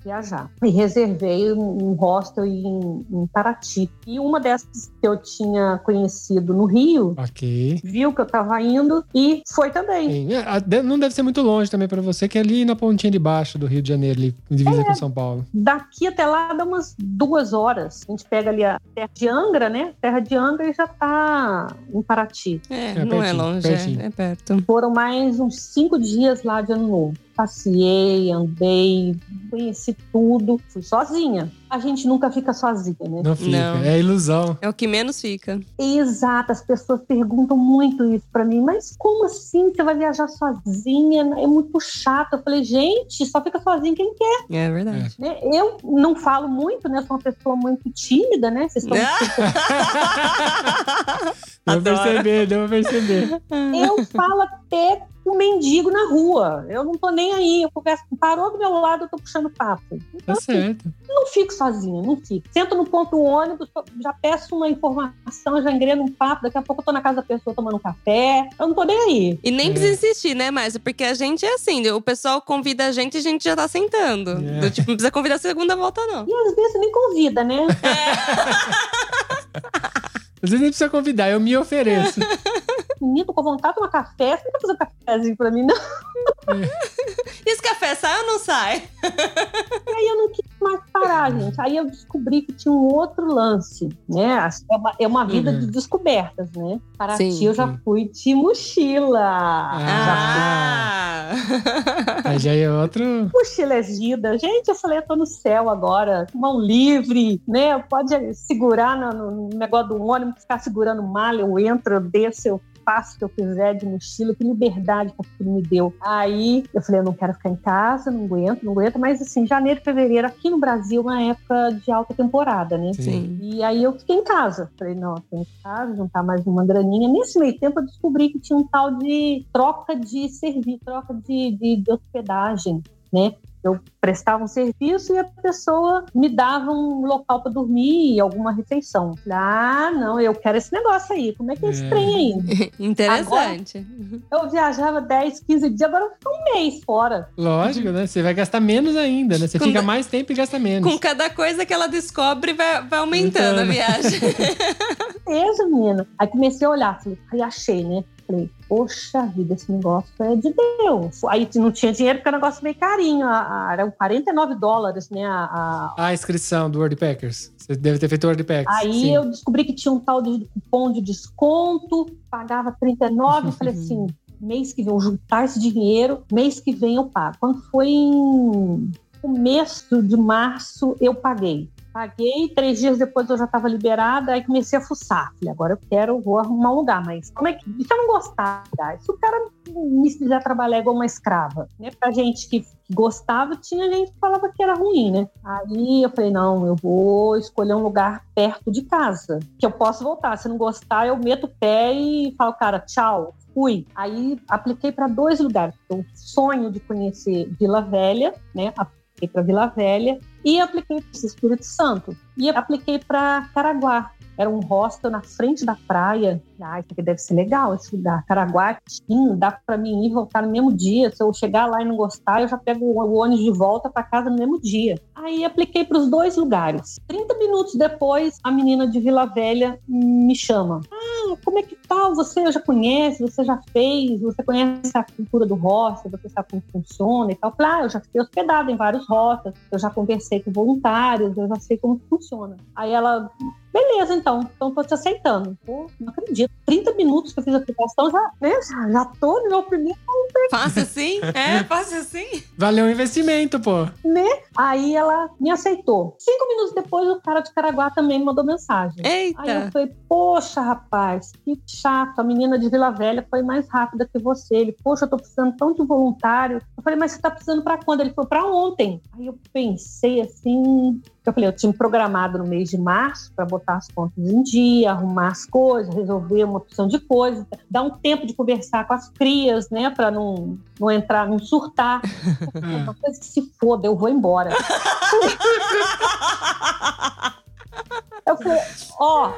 Viajar. E reservei um hostel em, em Paraty. E uma dessas que eu tinha conhecido no Rio, Ok. viu que eu tava indo e foi também. Sim. É, Não deve ser muito longe também pra você, que é ali na pontinha de baixo do Rio de Janeiro, ali, divisa com São Paulo. Daqui até lá dá umas duas horas. A gente pega ali a terra de Angra, né? Terra de Angra e já tá em Paraty. É, É, não é pertinho, longe, pertinho. é, é perto. Foram mais uns cinco dias lá de ano novo. Passei, andei, conheci tudo. Fui sozinha. A gente nunca fica sozinha, né? Não fica. Não. É ilusão. É o que menos fica. Exato, as pessoas perguntam muito isso pra mim. Mas como assim você vai viajar sozinha? É muito chato. Eu falei, gente, só fica sozinha quem quer, É verdade. né? Eu não falo muito, né? Sou uma pessoa muito tímida, né? Vocês estão Deu pra perceber, deu pra perceber. Eu falo até com mendigo na rua. Eu não tô nem aí. Eu converso, parou do meu lado, eu tô puxando papo. Então, Tá certo. não fico sozinha, não fico. Sento no ponto ônibus, já peço uma informação, já engreno um papo. Daqui a pouco eu tô na casa da pessoa tomando um café. Eu não tô nem aí. E nem É. precisa insistir, né, Márcia? Porque a gente é assim, o pessoal convida a gente e a gente já tá sentando. É. Do tipo, não precisa convidar a segunda volta, não. E às vezes nem convida, né? Às vezes nem precisa convidar, eu me ofereço. Menino, tô com vontade de tomar café. Você não vai fazer um cafezinho pra mim, não? E esse café sai ou não sai? E aí eu não quis mais parar, gente. Aí eu descobri que tinha um outro lance, né? É uma, é uma vida Uhum. de descobertas, né? Paraty Sim, eu já fui de mochila. Já Ah! Aí já é outro. mochila é vida. Gente, eu falei, eu tô no céu agora, mão livre, né? Pode segurar no, no negócio do ônibus, ficar segurando mala, eu entro, eu desço, eu faço o que eu quiser de mochila, que liberdade que aquilo me deu. Aí eu falei, eu não quero ficar em casa, não aguento, não aguento, mas assim, janeiro, fevereiro, aqui no Brasil, é uma época de alta temporada, né? Sim. Sim. E aí eu fiquei em casa. Falei, não, eu tenho em casa, juntar mais uma graninha. Nesse meio tempo eu descobri que tinha um tal de troca de serviço, troca de, de, de hospedagem, né? Eu prestava um serviço e a pessoa me dava um local para dormir e alguma refeição. Ah, não, eu quero esse negócio aí. Como é que é esse É. trem aí? Interessante. Eu viajava 10, 15 dias, agora eu ficar um mês fora. Lógico, né? Você vai gastar menos ainda, né? Você Com fica da- mais tempo e gasta menos. Com cada coisa que ela descobre, vai, vai aumentando a Aumentando. viagem. Beleza, menina. Aí comecei a olhar, falei, aí achei, né? Falei, poxa vida, esse negócio é de Deus. Aí não tinha dinheiro porque o negócio é meio carinho. A, a, eram 49 dólares, né? A, a- A inscrição do World Packers. Você deve ter feito o World Packers. Aí Sim. eu descobri que tinha um tal de cupom de desconto, pagava 39, eu falei assim, mês que vem, eu juntar esse dinheiro, mês que vem eu pago. Quando foi em começo de março, eu paguei. Paguei, três dias depois eu já estava liberada, aí comecei a fuçar. Falei, agora eu quero, vou arrumar um lugar, mas como é que. E se eu não gostar? Se o cara me fizer trabalhar igual uma escrava, né? Pra gente que, gostava, tinha gente que falava que era ruim, né? Aí eu falei, não, eu vou escolher um lugar perto de casa, que eu posso voltar. Se não gostar, eu meto o pé e falo, cara, tchau, fui. Aí apliquei para dois lugares. O sonho de conhecer Vila Velha, né? Apliquei para Vila Velha e apliquei para Espírito Santo. E apliquei para Caraguá. Era um hostel na frente da praia. Ah, isso aqui deve ser legal, esse lugar. Caraguá, sim, dá para mim ir e voltar no mesmo dia. Se eu chegar lá e não gostar, eu já pego o ônibus de volta para casa no mesmo dia. Aí apliquei para os dois lugares. 30 minutos depois, a menina de Vila Velha me chama. Ah, como é que tá? Você já conhece, você já fez, você conhece a cultura do hostel, você sabe como funciona e tal. Falei, ah, eu já fiquei hospedada em vários hostels, eu já conversei com voluntários, eu já sei como funciona. Aí ela, beleza, então, então tô te aceitando. Pô, não acredito. 30 minutos que eu fiz a aplicação, já, né, já, tô no meu primeiro Fácil assim? É, fácil assim? Valeu o investimento, pô. né? Aí ela me aceitou. Cinco minutos depois, o cara de Caraguá também me mandou mensagem. Aí eu Eita. falei, poxa, rapaz, que chato. A menina de Vila Velha foi mais rápida que você. Ele, poxa, eu tô precisando tão de voluntário. Eu falei, mas você tá precisando pra quando? Ele falou, pra ontem. Aí eu pensei assim. Eu falei, eu tinha programado no mês de março para botar as contas em dia, arrumar as coisas, resolver uma opção de coisas, dar um tempo de conversar com as crias, né, para não, não entrar, não surtar. Eu falei, Uma coisa que se foda, eu vou embora. Eu falei, ó,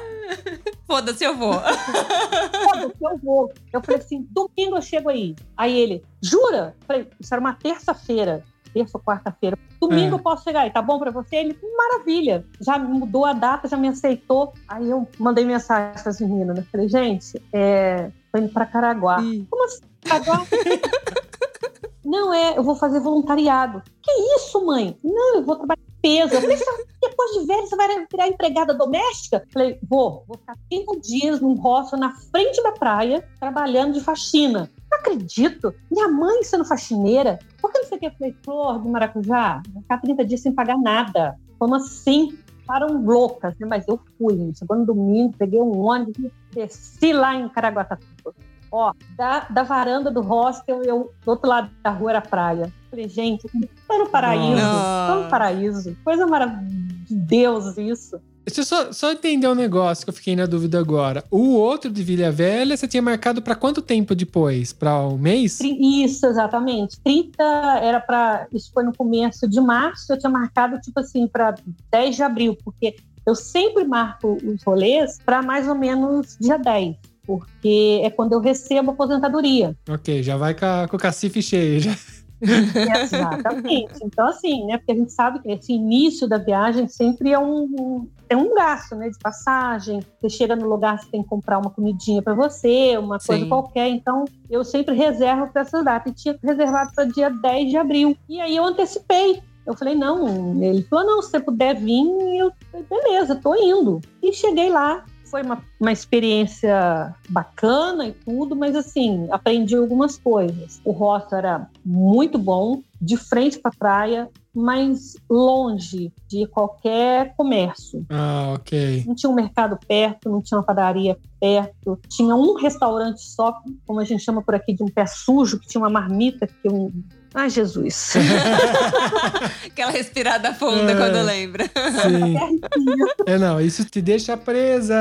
Foda-se, eu vou. foda-se, eu vou. Eu falei assim, domingo eu chego aí. Aí ele, jura? Eu falei, isso era uma terça-feira, terça ou quarta-feira. Domingo É. eu posso chegar aí, tá bom pra você? Ele, maravilha. Já mudou a data, já me aceitou. Aí eu mandei mensagem para as meninas, né? Falei, gente, é, tô indo pra Caraguá. Ih. Como assim, Caraguá? Não, é, eu vou fazer voluntariado. Que isso, mãe? Não, eu vou trabalhar Eu falei, "Você- depois de velho, você vai virar empregada doméstica? Eu Falei, vou. Vou ficar 30 dias num hostel na frente da praia, trabalhando de faxina. Não acredito. Minha mãe sendo faxineira. Por que você quer falei, flor de maracujá? Vou ficar 30 dias sem pagar nada. Como assim? Ficaram loucas, né? Mas eu fui. Chegou no domingo, peguei um ônibus, desci lá em Caraguatatuba. Ó, da, da varanda do hostel, eu, do outro lado da rua era praia. Falei, gente, tô no paraíso, Nossa. tô no paraíso. Coisa maravilhosa de Deus isso. Deixa eu só, só entender um negócio que eu fiquei na dúvida agora. O outro de Vila Velha, você tinha marcado pra quanto tempo depois? Pra um mês? Isso, exatamente. 30 era para. Isso foi no começo de março, eu tinha marcado, tipo assim, para 10 de abril, porque eu sempre marco os rolês para mais ou menos dia 10, porque é quando eu recebo a aposentadoria. Ok, já vai com, a- com o cacife cheio. Já. Exatamente. Então, assim, né? Porque a gente sabe que esse início da viagem sempre é um, é um gasto, né? De passagem. Você chega no lugar, você tem que comprar uma comidinha para você, uma coisa Sim. qualquer. Então, eu sempre reservo para essa data. E tinha reservado para dia 10 de abril. E aí eu antecipei. Eu falei, não. Ele falou, não, se você puder vir, eu falei, beleza, tô indo. E cheguei lá. Foi uma, uma experiência bacana e tudo, mas assim, aprendi algumas coisas. O hostel era muito bom, de frente para a praia, mas longe de qualquer comércio. Ah, ok. Não tinha um mercado perto, não tinha uma padaria perto, tinha um restaurante só, como a gente chama por aqui, de um pé sujo, que tinha uma marmita que um. Ai, Jesus! Aquela respirada funda É. quando lembra. Sim. É, não, isso te deixa presa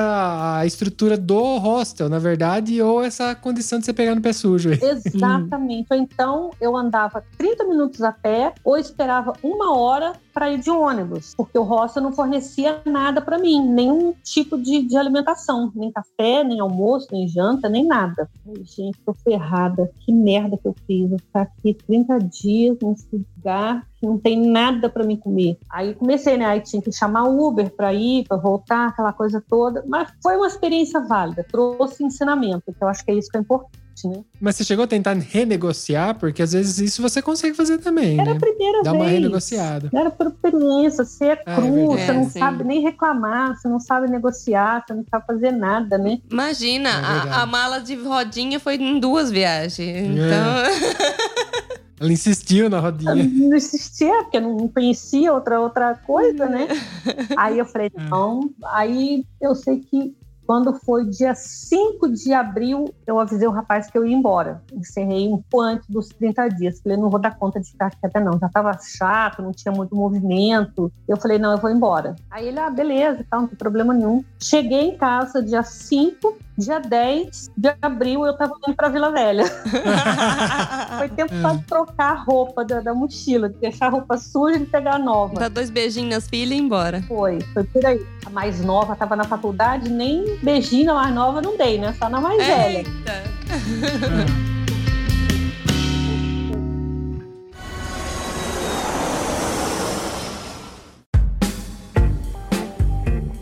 à estrutura do hostel, na verdade, ou essa condição de você pegar no pé sujo. Exatamente. Ou então eu andava 30 minutos a pé ou esperava uma hora para ir de ônibus, porque o hostel não fornecia nada para mim, nenhum tipo de, de alimentação, nem café, nem almoço, nem janta, nem nada. Ai, gente, tô ferrada. Que merda que eu fiz. Eu ficar aqui 30 dias nesse lugar que não tem nada para mim comer. Aí comecei, né? Aí tinha que chamar Uber para ir, para voltar, aquela coisa toda. Mas foi uma experiência válida, trouxe ensinamento, que eu acho que é isso que é importante. né? Mas você chegou a tentar renegociar? Porque às vezes isso você consegue fazer também, Era a né? primeira Dá vez. uma renegociada. Era por experiência, você é Ah, é cru, verdade. você não É, sim. sabe nem reclamar, você não sabe negociar, você não sabe fazer nada, né? Imagina, É a, a mala de rodinha foi em duas viagens. Então, Ela insistiu na Eu rodinha. não existia, porque eu não conhecia outra, outra coisa, né? Aí eu falei, não. Aí eu sei que quando foi dia 5 de abril, eu avisei o rapaz que eu ia embora. Encerrei um pouco antes dos 30 dias. Falei, não vou dar conta de ficar quieta, não. Já tava chato, não tinha muito movimento. Eu falei, não, eu vou embora. Aí ele, ah, beleza, tá, não tem problema nenhum. Cheguei em casa dia 5, dia 10 de abril, eu tava indo pra Vila Velha. Foi tempo pra trocar a roupa da, da mochila, de deixar a roupa suja e pegar a nova. dá dois beijinhos nas filhas e ir embora. Foi, foi por aí. A mais nova tava na faculdade, nem beijinho na mais nova não dei, né? Só na mais velha. Eita.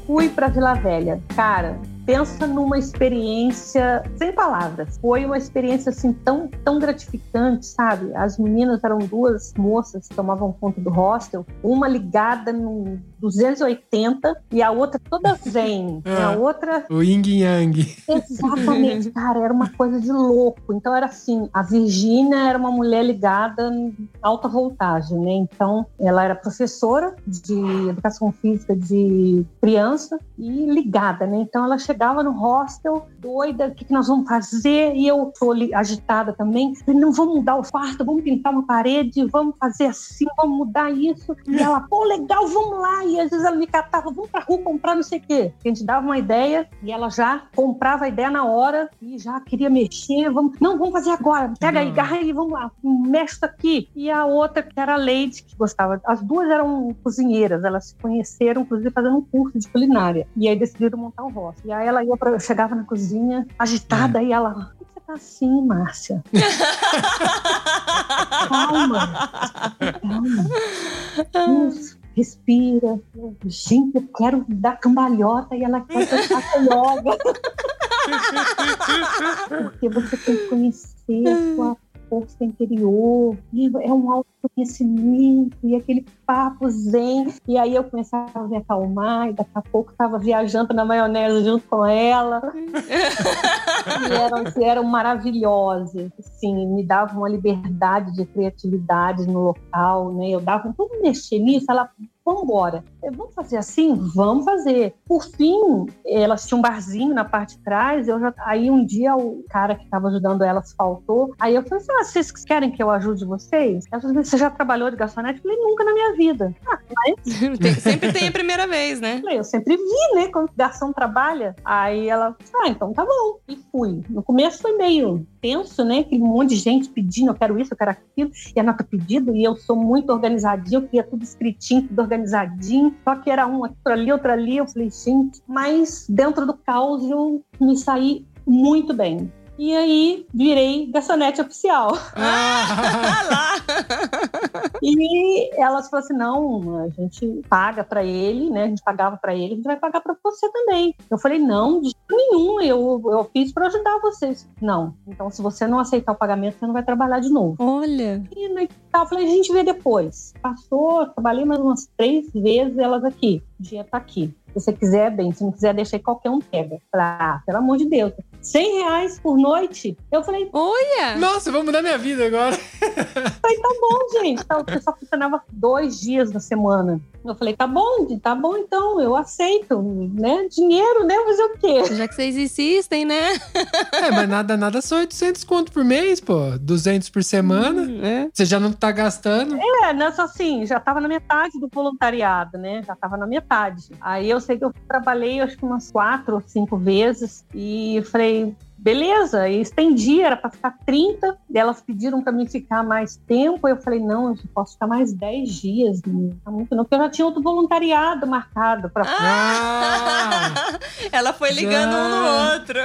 Fui pra Vila Velha. Cara, pensa numa experiência sem palavras. Foi uma experiência assim tão, tão gratificante, sabe? As meninas eram duas moças que tomavam conta do hostel, uma ligada no 280 e a outra toda zen. E a Ah. outra O Ying Yang. Exatamente, cara, era uma coisa de louco. Então era assim, a Virgínia era uma mulher ligada em alta voltagem, né? Então ela era professora de educação física de criança e ligada, né? Então ela chegava no hostel, doida, o que, que nós vamos fazer? E eu tô agitada também. Não, vamos mudar o quarto, vamos pintar uma parede, vamos fazer assim, vamos mudar isso. E ela, pô, legal, vamos lá. E às vezes ela me catava, vamos pra rua comprar não sei o quê. A gente dava uma ideia e ela já comprava a ideia na hora e já queria mexer. Vamos, não, vamos fazer agora. Pega aí, garra aí, vamos lá, mexe aqui. E a outra, que era a Leide, que gostava. As duas eram cozinheiras, elas se conheceram, inclusive, fazendo um curso de culinária. E aí decidiram montar o rosto. E aí ela ia pra, eu chegava na cozinha, agitada, e ela. Por que você tá assim, Márcia? Calma. Calma. Isso, respira. Gente, eu quero dar cambalhota e ela quer que eu faça yoga. Porque você tem que conhecer a sua força interior. E é um autoconhecimento e aquele papo zen. E aí eu começava a me acalmar e daqui a pouco estava viajando na maionese junto com ela. e eram, eram maravilhosas, assim, me davam uma liberdade de criatividade no local, né? Eu dava, vamos mexer nisso? Ela, vamos embora. Eu, Vamos fazer assim? Vamos fazer. Por fim, elas tinham um barzinho na parte de trás, eu já, aí um dia o cara que estava ajudando elas faltou, aí eu falei assim, ah, vocês querem que eu ajude vocês? Ela falou, você já trabalhou de garçonete? Eu falei, nunca na minha vida. Ah, mas Tem- sempre tem a primeira vez, né? falei, eu sempre vi, né, quando garçom trabalha. Aí ela, ah, então tá bom. E fui. No começo foi meio tenso, né? Aquele monte de gente pedindo, eu quero isso, eu quero aquilo. E a nota pedido, e eu sou muito organizadinha, eu queria tudo escritinho, tudo organizadinho. Só que era um outro ali, outro ali. Eu falei, gente, mas dentro do caos eu me saí muito bem. E aí virei garçonete oficial. Ah lá! E elas falaram assim: não, a gente paga pra ele, né? A gente pagava pra ele, a gente vai pagar pra você também. Eu falei: não, de jeito nenhum, eu, eu fiz pra ajudar vocês. Não, então se você não aceitar o pagamento, você não vai trabalhar de novo. Olha! E né, tal, eu falei: a gente vê depois. Passou, trabalhei mais umas três vezes elas aqui. O dinheiro tá aqui. Se você quiser, bem. Se não quiser, deixa aí, qualquer um pega. Falei, ah, pelo amor de Deus. 100 reais por noite? Eu falei, Olha! Nossa, vamos mudar minha vida agora. bom, gente. Tá, o pessoal funcionava dois dias na semana. Eu falei, tá bom, tá bom então, eu aceito, né? Dinheiro, né? Fazer o quê? Já que vocês insistem, né? É, mas nada, nada só 800 conto por mês, pô. 200 por semana. É. Você já não tá gastando. É, nessa assim, já tava na metade do voluntariado, né? Já tava na metade. Aí eu sei que eu trabalhei, acho que umas quatro ou cinco vezes, e falei, Bye. Beleza, e estendi, era para ficar 30, e elas pediram para mim ficar mais tempo, eu falei, não, eu só posso ficar mais 10 dias, não tá muito não, porque eu já tinha outro voluntariado marcado para Ah! Ela foi ligando um no outro.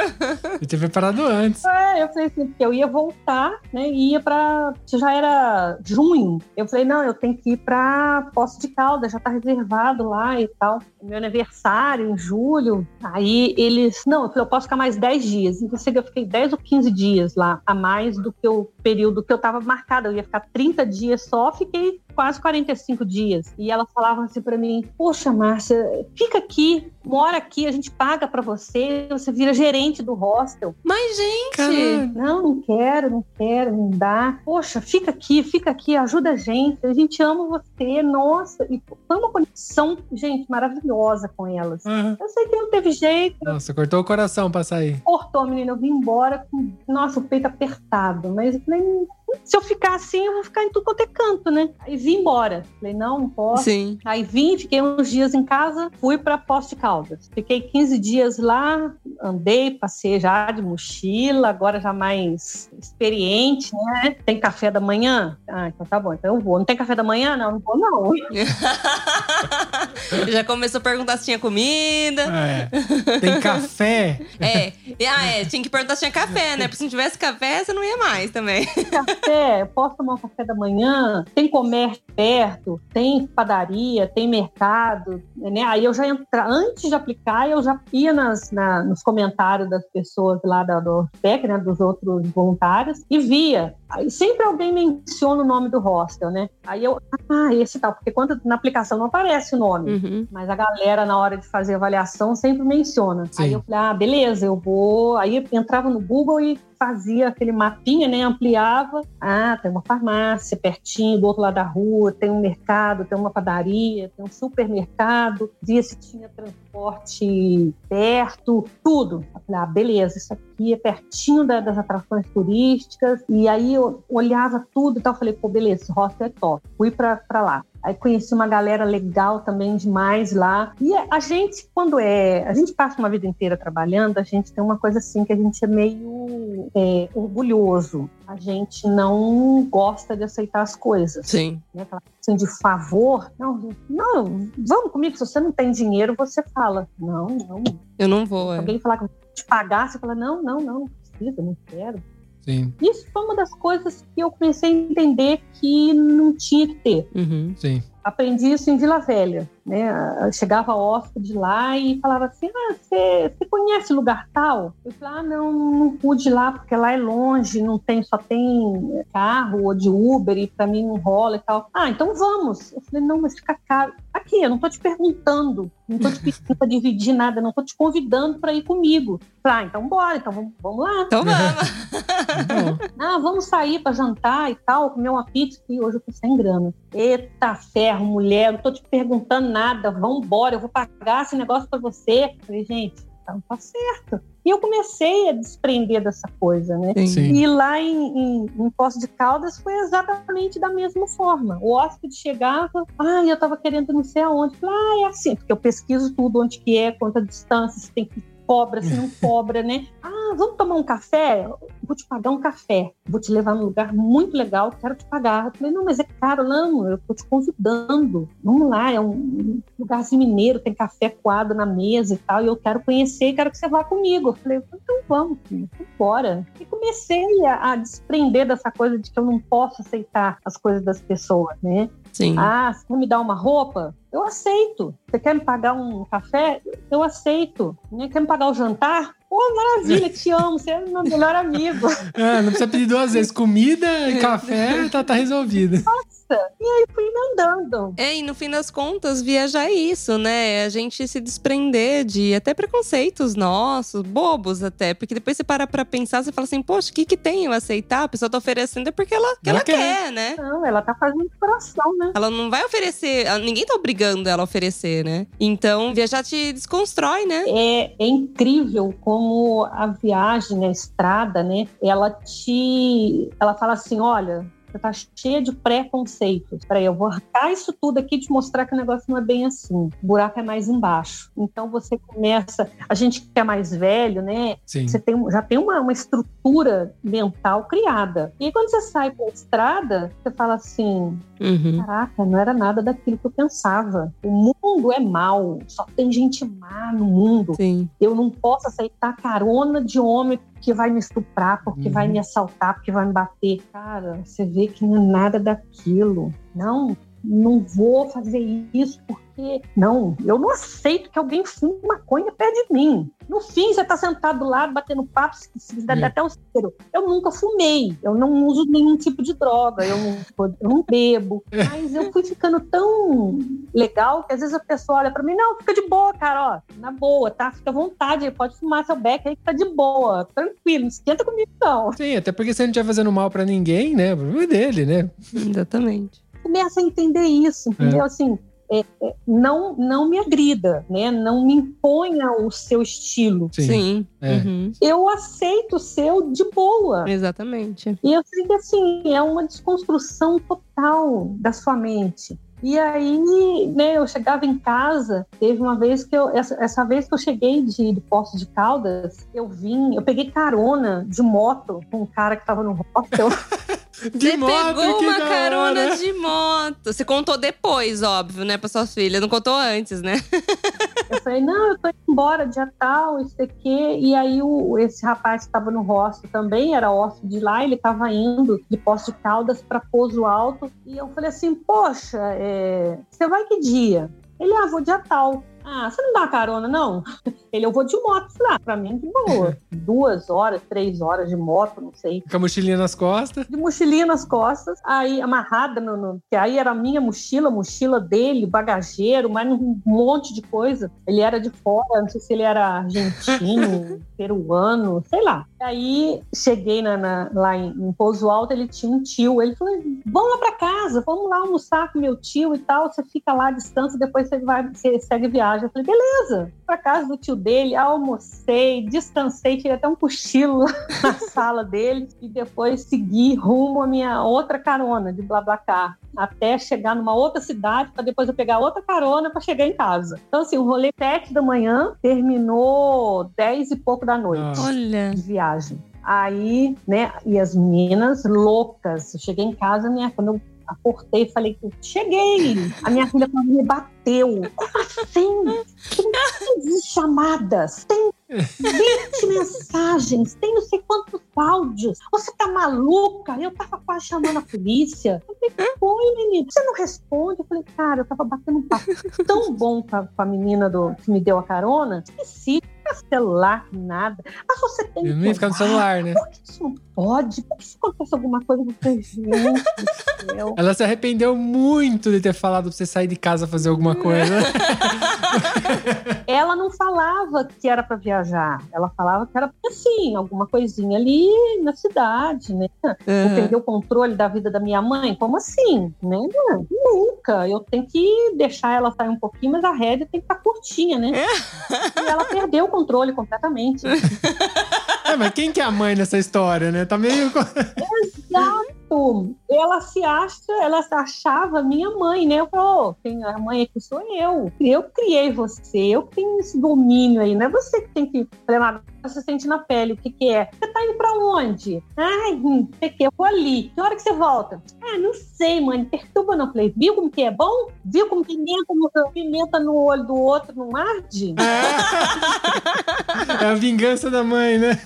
Eu tinha preparado antes. É, eu falei assim, porque eu ia voltar, né? E ia pra. Já era junho. Eu falei, não, eu tenho que ir pra Poço de Caldas, já tá reservado lá e tal. Meu aniversário em julho. Aí eles. Não, eu falei, eu posso ficar mais 10 dias. Então, eu fiquei 10 ou 15 dias lá, a mais do que o período que eu tava marcada. Eu ia ficar 30 dias só, fiquei quase 45 dias. E elas falavam assim para mim: Poxa, Márcia, fica aqui, mora aqui, a gente paga para você, você vira gerente do hostel. Mas, gente. Caralho. Não, não quero, não quero, não dá. Poxa, fica aqui, fica aqui, ajuda a gente, a gente ama você, nossa. E foi uma conexão, gente, maravilhosa com elas. Aham. Eu sei que não teve jeito, Nossa, cortou o coração pra sair. cortou, menina. Eu vim embora com, nossa, o peito apertado. Mas eu falei, "Hum, se eu ficar assim, eu vou ficar em tudo quanto é canto, né? Aí vim embora. Falei, não, não posso. Sim. Aí vim, fiquei uns dias em casa, fui para Poço de Caldas. Fiquei 15 dias lá, andei, passei já de mochila, agora já mais experiente, né? Tem café da manhã? Ah, então tá bom, então eu vou. Não tem café da manhã? Não, não vou não. Já começou a perguntar se tinha comida. É. Tem café? É. Ah, é. Tinha que perguntar se tinha café, né? Porque se não tivesse café, você não ia mais também. Café, posso tomar um café da manhã? Tem comércio perto, tem padaria, tem mercado, né? Aí eu já entra, antes de aplicar, eu já ia nas, na- nos comentários das pessoas lá da, do PEC, né? Dos outros voluntários, e via. Aí sempre alguém menciona o nome do hostel, né? Aí eu, ah, esse tal, porque quando na aplicação não aparece o nome. Uhum. Mas a galera, na hora de fazer a avaliação, sempre menciona. Sim. Aí eu falei, ah, beleza, eu vou. Aí eu entrava no Google e fazia aquele mapinha, né? Ampliava. Ah, tem uma farmácia pertinho, do outro lado da rua, tem um mercado, tem uma padaria, tem um supermercado. Via se tinha transporte perto, tudo. Eu falei, ah, beleza, isso aqui é pertinho da- das atrações turísticas. E aí eu olhava tudo e tal. Falei, pô, beleza, esse é top. Fui pra lá. Aí conheci uma galera legal também demais lá. E a gente, quando é. A gente passa uma vida inteira trabalhando, a gente tem uma coisa assim que a gente é meio é, orgulhoso. A gente não gosta de aceitar as coisas. Sim. Né? Aquela assim de favor. Não, não, vamos comigo. Se você não tem dinheiro, você fala. Não, não. Eu não vou. Se é. alguém falar que vai te pagar, você fala, não, não, não, não precisa, não quero. Sim, Isso foi uma das coisas que eu comecei a entender que não tinha que ter Uhum. sim. Aprendi isso em Vila Velha, né? Eu Chegava hóspede lá e falava assim: Ah, você você conhece lugar tal? Eu falava: Ah, não, não pude ir lá porque lá é longe, não tem, só tem carro ou de Uber e pra mim não rola e tal. Ah, então vamos. Eu falei: Não, mas fica caro. Aqui, eu não tô te perguntando, não tô te pedindo pra dividir nada, não tô te convidando pra ir comigo. Falei, ah, então bora, então vamos, vamos lá. Então vamos. Bom, Ah, vamos sair pra jantar e tal, comer uma pizza, que hoje eu tô sem grana. Eita ferro, mulher, não tô te perguntando nada, vambora, eu vou pagar esse negócio pra você. Falei, gente, então tá certo. E eu comecei a desprender dessa coisa, né? sim. E lá em, em, em Poço de Caldas foi exatamente da mesma forma. O hóspede chegava, ah, eu tava querendo não sei aonde. Eu Falei, ah, é assim, porque eu pesquiso tudo, onde que é, quanta distância, se tem que cobra, se não cobra, né? Ah, vamos tomar um café? Vou te pagar um café. Vou te levar num lugar muito legal, quero te pagar. Eu falei, não, mas é caro, não, eu tô te convidando. Vamos lá, é um lugarzinho mineiro, tem café coado na mesa e tal, e eu quero conhecer, quero que você vá comigo. Eu falei, então vamos, filho, bora. E comecei a, a desprender dessa coisa de que eu não posso aceitar as coisas das pessoas, né? Sim. Ah, você quer me dar uma roupa? Eu aceito. Você quer me pagar um café? Eu aceito. Né? Quer me pagar o jantar? Pô, maravilha, te amo, você é meu melhor amigo. Ah, não precisa pedir duas vezes. Comida e café, tá, tá resolvido. E aí fui andando. É, e no fim das contas, viajar é isso, né? A gente se desprender de até preconceitos nossos, bobos até. Porque depois você para pra pensar, você fala assim, poxa, o que que tem eu aceitar? A pessoa tá oferecendo é porque ela, que Ela ela, quer. quer. né? Não, ela tá fazendo de coração, né? Ela não vai oferecer, ninguém tá obrigando ela a oferecer, né? Então, viajar te desconstrói, né? É, é incrível como a viagem, a estrada, né? Ela te. Ela fala assim: olha, você tá cheia de preconceitos. Peraí, eu vou arrancar isso tudo aqui e te mostrar que o negócio não é bem assim. O buraco é mais embaixo. Então você começa. A gente que é mais velho, né? Sim. Você tem, já tem uma, uma estrutura mental criada. E aí, quando você sai pra estrada, você fala assim: Uhum. Caraca, não era nada daquilo que eu pensava. O mundo é mal, só tem gente má no mundo. Sim. Eu não posso aceitar carona de homem que vai me estuprar, porque Uhum. vai me assaltar, porque vai me bater. Cara, você vê que não é nada daquilo. Não, não vou fazer isso porque. Não, eu não aceito que alguém fume maconha perto de mim. No fim, você tá sentado do lado, batendo papo, se, se dá É. até um cheiro. Eu nunca fumei, eu não uso nenhum tipo de droga, eu não, eu não bebo. Mas eu fui ficando tão legal que às vezes a pessoa olha pra mim, não, fica de boa, cara, ó, na boa, tá? Fica à vontade, pode fumar seu beck aí que tá de boa, tranquilo, não esquenta comigo não. Sim, até porque se ele não estiver fazendo mal pra ninguém, né? O problema é dele, né? Exatamente. Começa a entender isso, entendeu? Assim, é, é, não, não me agrida, né? Não me imponha o seu estilo. Sim. Sim. É. Uhum. Eu aceito o seu de boa. Exatamente. E eu sei que assim, é uma desconstrução total da sua mente. E aí, né, eu chegava em casa, teve uma vez que eu, essa, essa vez que eu cheguei de, de de Caldas, eu vim, eu peguei carona de moto com um cara que tava no hostel. De Você moto, pegou uma carona de moto. Você contou depois, óbvio, né, pra sua filha. Não contou antes, né? Eu falei, não, eu tô indo embora, dia tal, isso aqui. E aí o, esse rapaz que estava no hostel também, era hostel de lá, ele estava indo de Poço de Caldas para Pouso Alto. E eu falei assim, poxa, é, você vai que dia? Ele, ah, vou dia tal. Ah, você não dá carona, não? Ele, eu vou de moto. Ah, pra mim, de boa. Duas horas, três horas de moto, não sei Com a mochilinha nas costas. de mochilinha nas costas, aí amarrada no, no- que aí era a minha mochila, mochila dele, bagageiro, mais um monte de coisa. Ele era de fora, não sei se ele era argentino, peruano, sei lá. Aí cheguei na, na- lá em, em Pouso Alto, ele tinha um tio, ele falou: "Vamos lá para casa, vamos lá almoçar com meu tio e tal, você fica lá à distância, depois você vai, você segue viagem". Eu falei: "Beleza". Para casa do tio dele, almocei, descansei, tirei até um cochilo na sala dele e depois segui rumo à minha outra carona de BlaBlaCar até chegar numa outra cidade para depois eu pegar outra carona para chegar em casa. Então assim, o rolê sete da manhã terminou dez e pouco da noite Nossa. Olha. de viagem. Aí, né, e as meninas loucas. Eu cheguei em casa, minha, quando eu acordei, falei que cheguei. A minha filha me bateu. Como assim? Tem 15 chamadas, tem 20 mensagens, tem não sei quantos áudios. Você tá maluca? Eu tava quase chamando a polícia. Eu falei, foi, menina? Você não responde? Eu falei, cara, eu tava batendo um papo tão bom com a, com a menina do, que me deu a carona. Esqueci, celular, nada. Mas você tem Eu não ia ficar no celular, né? por que isso não pode? Por que se acontece alguma coisa com você? Gente do céu. Ela se arrependeu muito de ter falado pra você sair de casa fazer alguma coisa. Ela não falava que era para viajar. Ela falava que era assim, alguma coisinha ali na cidade, né? Vou Uhum. perder o controle da vida da minha mãe? Como assim? Né? Nunca. Eu tenho que deixar ela sair um pouquinho, mas a rédea tem que estar curtinha, né? e ela perdeu o controle completamente. é, mas quem que é a mãe nessa história, né? Tá meio. Exato. Ela se acha, ela se achava minha mãe, né? Eu falei, "Ô, quem a mãe aqui sou eu. Eu criei você, eu tenho esse domínio aí, não é você que tem que. "Mas Você sente na pele o que, que é. Você tá indo pra onde? Ai, hum, sei que, eu vou ali. Que hora que você volta? Ah, não sei, mãe. Perturba não. Falei, viu como que é bom? Viu como pimenta no, pimenta no olho do outro não arde? É a vingança da mãe, né?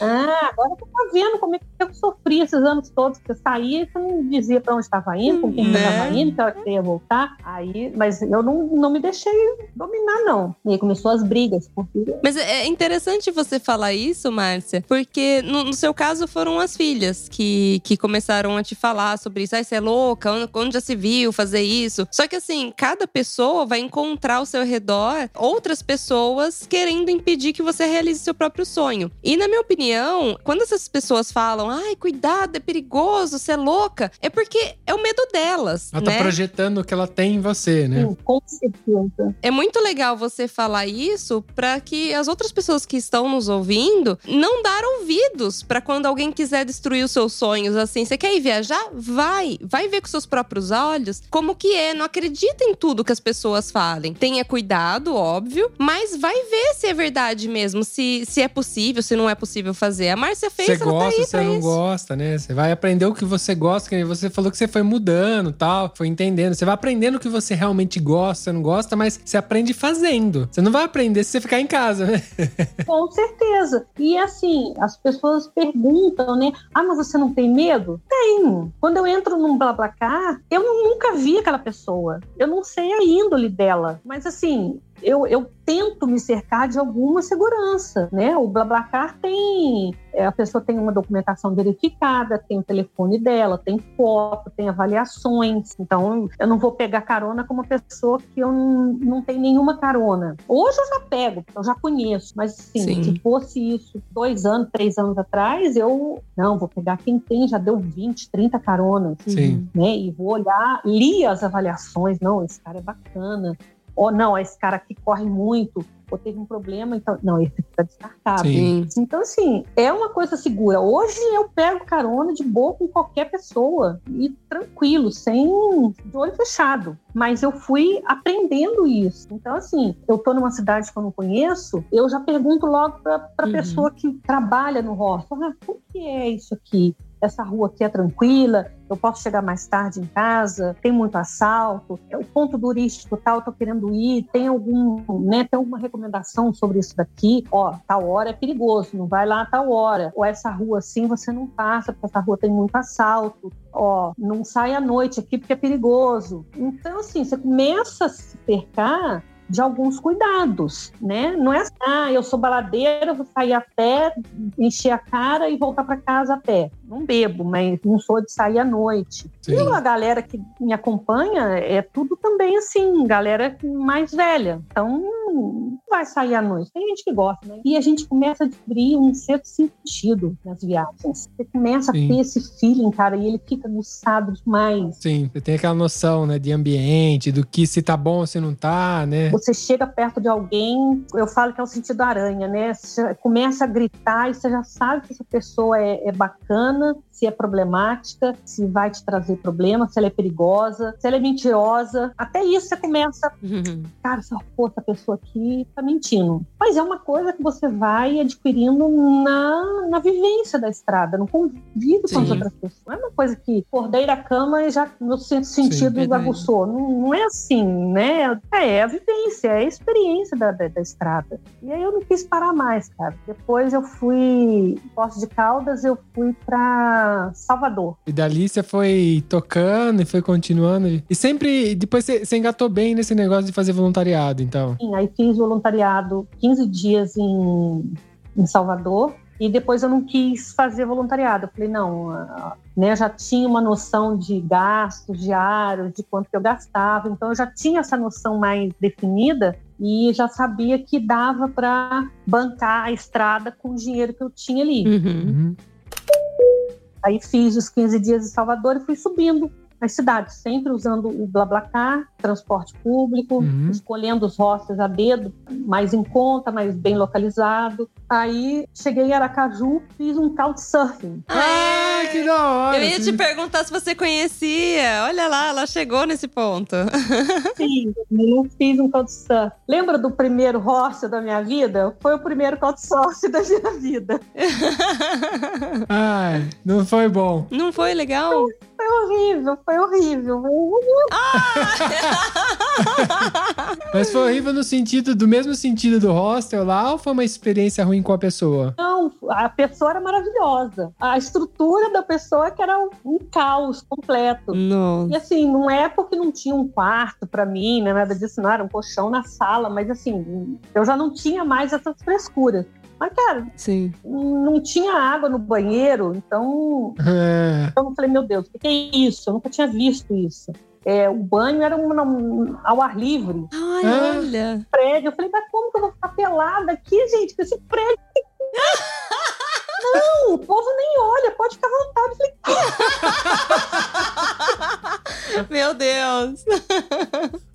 Ah, agora você tá vendo como é que eu sofri esses anos todos que você saía e você não dizia pra onde estava indo, com quem você Né? estava indo, que hora que você ia voltar. Aí, mas eu não, não me deixei dominar, não. E aí começou as brigas, porque Mas é interessante você falar isso, Márcia, porque no, no seu caso foram as filhas que, que começaram a te falar sobre isso. Ai, você é louca, onde, já se viu fazer isso? Só que assim, cada pessoa vai encontrar ao seu redor outras pessoas querendo impedir que você realize seu próprio sonho. E na minha opinião, quando essas pessoas falam, falam, ai, cuidado, é perigoso, você é louca, é porque é o medo delas, Ela né? tá projetando o que ela tem em você, né? Sim, com certeza. É muito legal você falar isso para que as outras pessoas que estão nos ouvindo não dar ouvidos para quando alguém quiser destruir os seus sonhos. Assim, você quer ir viajar? Vai, vai ver com seus próprios olhos como que é. Não acredita em tudo que as pessoas falem. Tenha cuidado, óbvio, mas vai ver se é verdade mesmo, se, se é possível, se não é possível fazer. A Márcia fez, Você ela tá gosta, aí você pra não isso. gosta, né? Você vai aprender o que você gosta, que você falou que você foi mudando tal, foi entendendo. Você vai aprendendo o que você realmente gosta, você não gosta, mas você aprende fazendo. Você não vai aprender se você ficar em casa, né? Com certeza. E assim, as pessoas perguntam, né? Ah, mas você não tem medo? Tenho. Quando eu entro num BlaBlaCar, eu nunca vi aquela pessoa. Eu não sei a índole dela. Mas assim, eu, eu tento me cercar de alguma segurança, né? O BlaBlaCar tem... é, A pessoa tem uma documentação verificada, tem o telefone dela, tem foto, tem avaliações. Então, eu não vou pegar carona com uma pessoa que eu não, não tenho nenhuma carona. Hoje eu já pego, eu já conheço. Mas, assim, Sim. se fosse isso dois anos, três anos atrás, eu... Não, vou pegar quem tem, já deu 20, 30 caronas Sim. né? E vou olhar, li as avaliações, não, esse cara é bacana. Ou não, esse cara aqui corre muito, ou teve um problema, então, não, esse fica descartado. Sim. Então, assim, é uma coisa segura. Hoje eu pego carona de boa com qualquer pessoa e tranquilo, sem de olho fechado. Mas eu fui aprendendo isso. Então, assim, eu tô numa cidade que eu não conheço, eu já pergunto logo para a Uhum. pessoa que trabalha no hostel: ah, como que é isso aqui? Essa rua aqui é tranquila, eu posso chegar mais tarde em casa, tem muito assalto, é o ponto turístico tal, tô querendo ir, tem algum, né, tem alguma recomendação sobre isso daqui? Ó, tal hora é perigoso, não vai lá a tal hora. Ou essa rua assim você não passa, porque essa rua tem muito assalto. Ó, não sai à noite aqui porque é perigoso. Então, assim, você começa a se cercar de alguns cuidados, né? Não é assim, ah, eu sou baladeira, vou sair a pé, encher a cara e voltar para casa a pé. Não bebo, mas não sou de sair à noite. Sim. E a galera que me acompanha é tudo também assim, galera mais velha. Então, não vai sair à noite. Tem gente que gosta, né? E a gente começa a descobrir um certo sentido nas viagens. Você começa Sim. a ter esse feeling, cara, e ele fica aguçado demais. Sim, você tem aquela noção, né, de ambiente, do que se tá bom se não tá, né? Você chega perto de alguém, eu falo que é o sentido aranha, né? Você começa a gritar e você já sabe que essa pessoa é, é bacana, se é problemática, se vai te trazer problema, se ela é perigosa, se ela é mentirosa. Até isso você começa, cara, essa, pô, essa pessoa aqui tá mentindo. Mas é uma coisa que você vai adquirindo na, na vivência da estrada, no convívio com as Sim. outras pessoas. Não é uma coisa que acordei da cama e já meu sentido verdade. aguçou. Não, não é assim, né? É, é a vivência, é a experiência da, da, da estrada. E aí eu não quis parar mais, cara. Depois eu fui, Poços de Caldas, eu fui pra Salvador. E dali você foi tocando e foi continuando. E sempre, depois você, você engatou bem nesse negócio de fazer voluntariado, então. Sim, aí fiz voluntariado 15 dias em, em Salvador. E depois eu não quis fazer voluntariado. Eu falei, não, ah, né, eu já tinha uma noção de gastos diários, de quanto que eu gastava. Então eu já tinha essa noção mais definida e já sabia que dava para bancar a estrada com o dinheiro que eu tinha ali. Uhum. Uhum. Aí fiz os 15 dias em Salvador e fui subindo nas cidades, sempre usando o BlaBlaCar, transporte público, Uhum. escolhendo os hostels a dedo, mais em conta, mais bem localizado. Aí cheguei em Aracaju, fiz um couchsurfing. Ah, que da hora! Eu ia te perguntar se você conhecia. Olha lá, ela chegou nesse ponto. Sim, eu fiz um couchsurfing. Lembra do primeiro hostel da minha vida? Foi o primeiro couchsurfing da minha vida. Ai, não foi bom. Não foi legal? Foi horrível, foi horrível. Mas foi horrível no sentido, do mesmo sentido do hostel lá, ou foi uma experiência ruim com a pessoa? Não, a pessoa era maravilhosa. A estrutura da pessoa que era um, um caos completo. Nossa. E assim, não é porque não tinha um quarto pra mim, né, nada disso, não era um colchão na sala, mas assim, eu já não tinha mais essas frescuras. Mas, cara, Sim. não tinha água no banheiro, então. É. Então eu falei, meu Deus, o que é isso? Eu nunca tinha visto isso. É, o banho era um, um, ao ar livre. Ai, é. olha. Prédio. Eu falei, mas como que eu vou ficar pelada aqui, gente? Com esse prédio. Não, o povo nem olha, pode ficar à vontade. Falei, Meu Deus.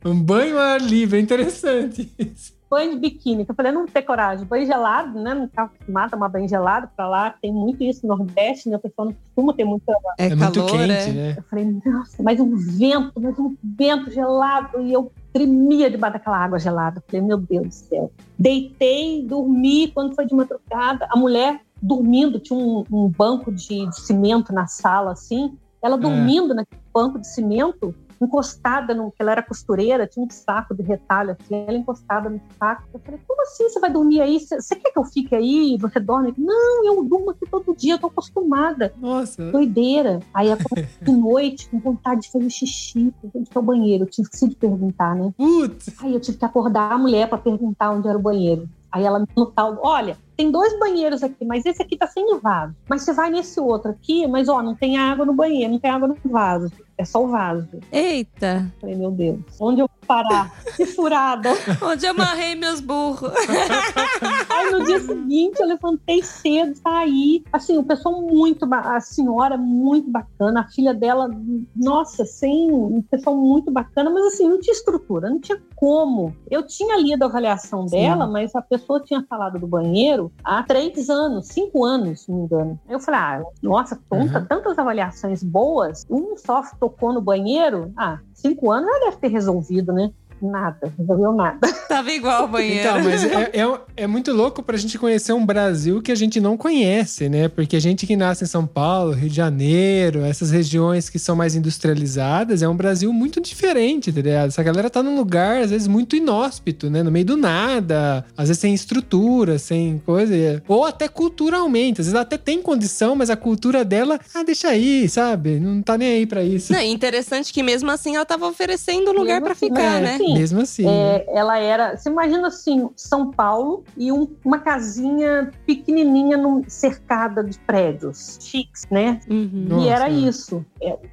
Um banho ao ar livre, é interessante isso banho de biquíni, que eu falei, não ter coragem. Banho gelado, né? Não tá acostumado a tomar banho gelado pra lá. Tem muito isso no Nordeste, né? A pessoa não costuma ter muito. É, É, calor, muito quente, é. né? Eu falei, nossa, mas um vento, mas um vento gelado. E eu tremia debaixo daquela água gelada. Eu falei, meu Deus do céu. Deitei, dormi. Quando foi de madrugada, a mulher dormindo, tinha um, um banco de, de cimento na sala, assim. Ela dormindo naquele banco de cimento, encostada, no, que ela era costureira, tinha um saco de retalho assim, ela encostada no saco. Eu falei, como assim você vai dormir aí? Você quer que eu fique aí? Você dorme? Não, eu durmo aqui todo dia, eu tô acostumada. Nossa. Doideira. Aí de noite com vontade de fazer xixi, onde que é o banheiro? Eu tive que se perguntar, né? Putz. Aí eu tive que acordar a mulher para perguntar onde era o banheiro. Aí ela me notou, olha, tem dois banheiros aqui, mas esse aqui tá sem vaso. Mas você vai nesse outro aqui, mas ó, não tem água no banheiro, não tem água no vaso. É só o vaso. Eita, Falei, meu Deus, onde eu vou parar? Que furada. onde eu amarrei meus burros? Aí no dia seguinte eu levantei cedo, saí. Assim, o pessoal muito, a senhora muito bacana, a filha dela, nossa, sem um pessoal muito bacana, mas assim, não tinha estrutura, não tinha como. Eu tinha lido a avaliação Sim. dela, mas a pessoa tinha falado do banheiro há três anos, cinco anos, se não me engano. Aí eu falei, ah, nossa, tonta, Uhum. tantas avaliações boas, um só tocou no banheiro, ah, cinco anos já deve ter resolvido, né? Nada, resolveu nada. Tava igual o banheiro. Então, mas é, é, é muito louco pra gente conhecer um Brasil que a gente não conhece, né? Porque a gente que nasce em São Paulo, Rio de Janeiro, essas regiões que são mais industrializadas, é um Brasil muito diferente, tá ligado? Essa galera tá num lugar, às vezes, muito inóspito, né? No meio do nada, às vezes sem estrutura, sem coisa. Ou até culturalmente. Às vezes até tem condição, mas a cultura dela, ah, deixa aí, sabe? Não tá nem aí pra isso. Não, e interessante que mesmo assim ela tava oferecendo lugar pra assim, ficar, é, né? sim. Mesmo assim. É, ela era. Você imagina assim, São Paulo e um- uma casinha pequenininha num- cercada de prédios chiques, né? Uhum. Nossa. E era isso.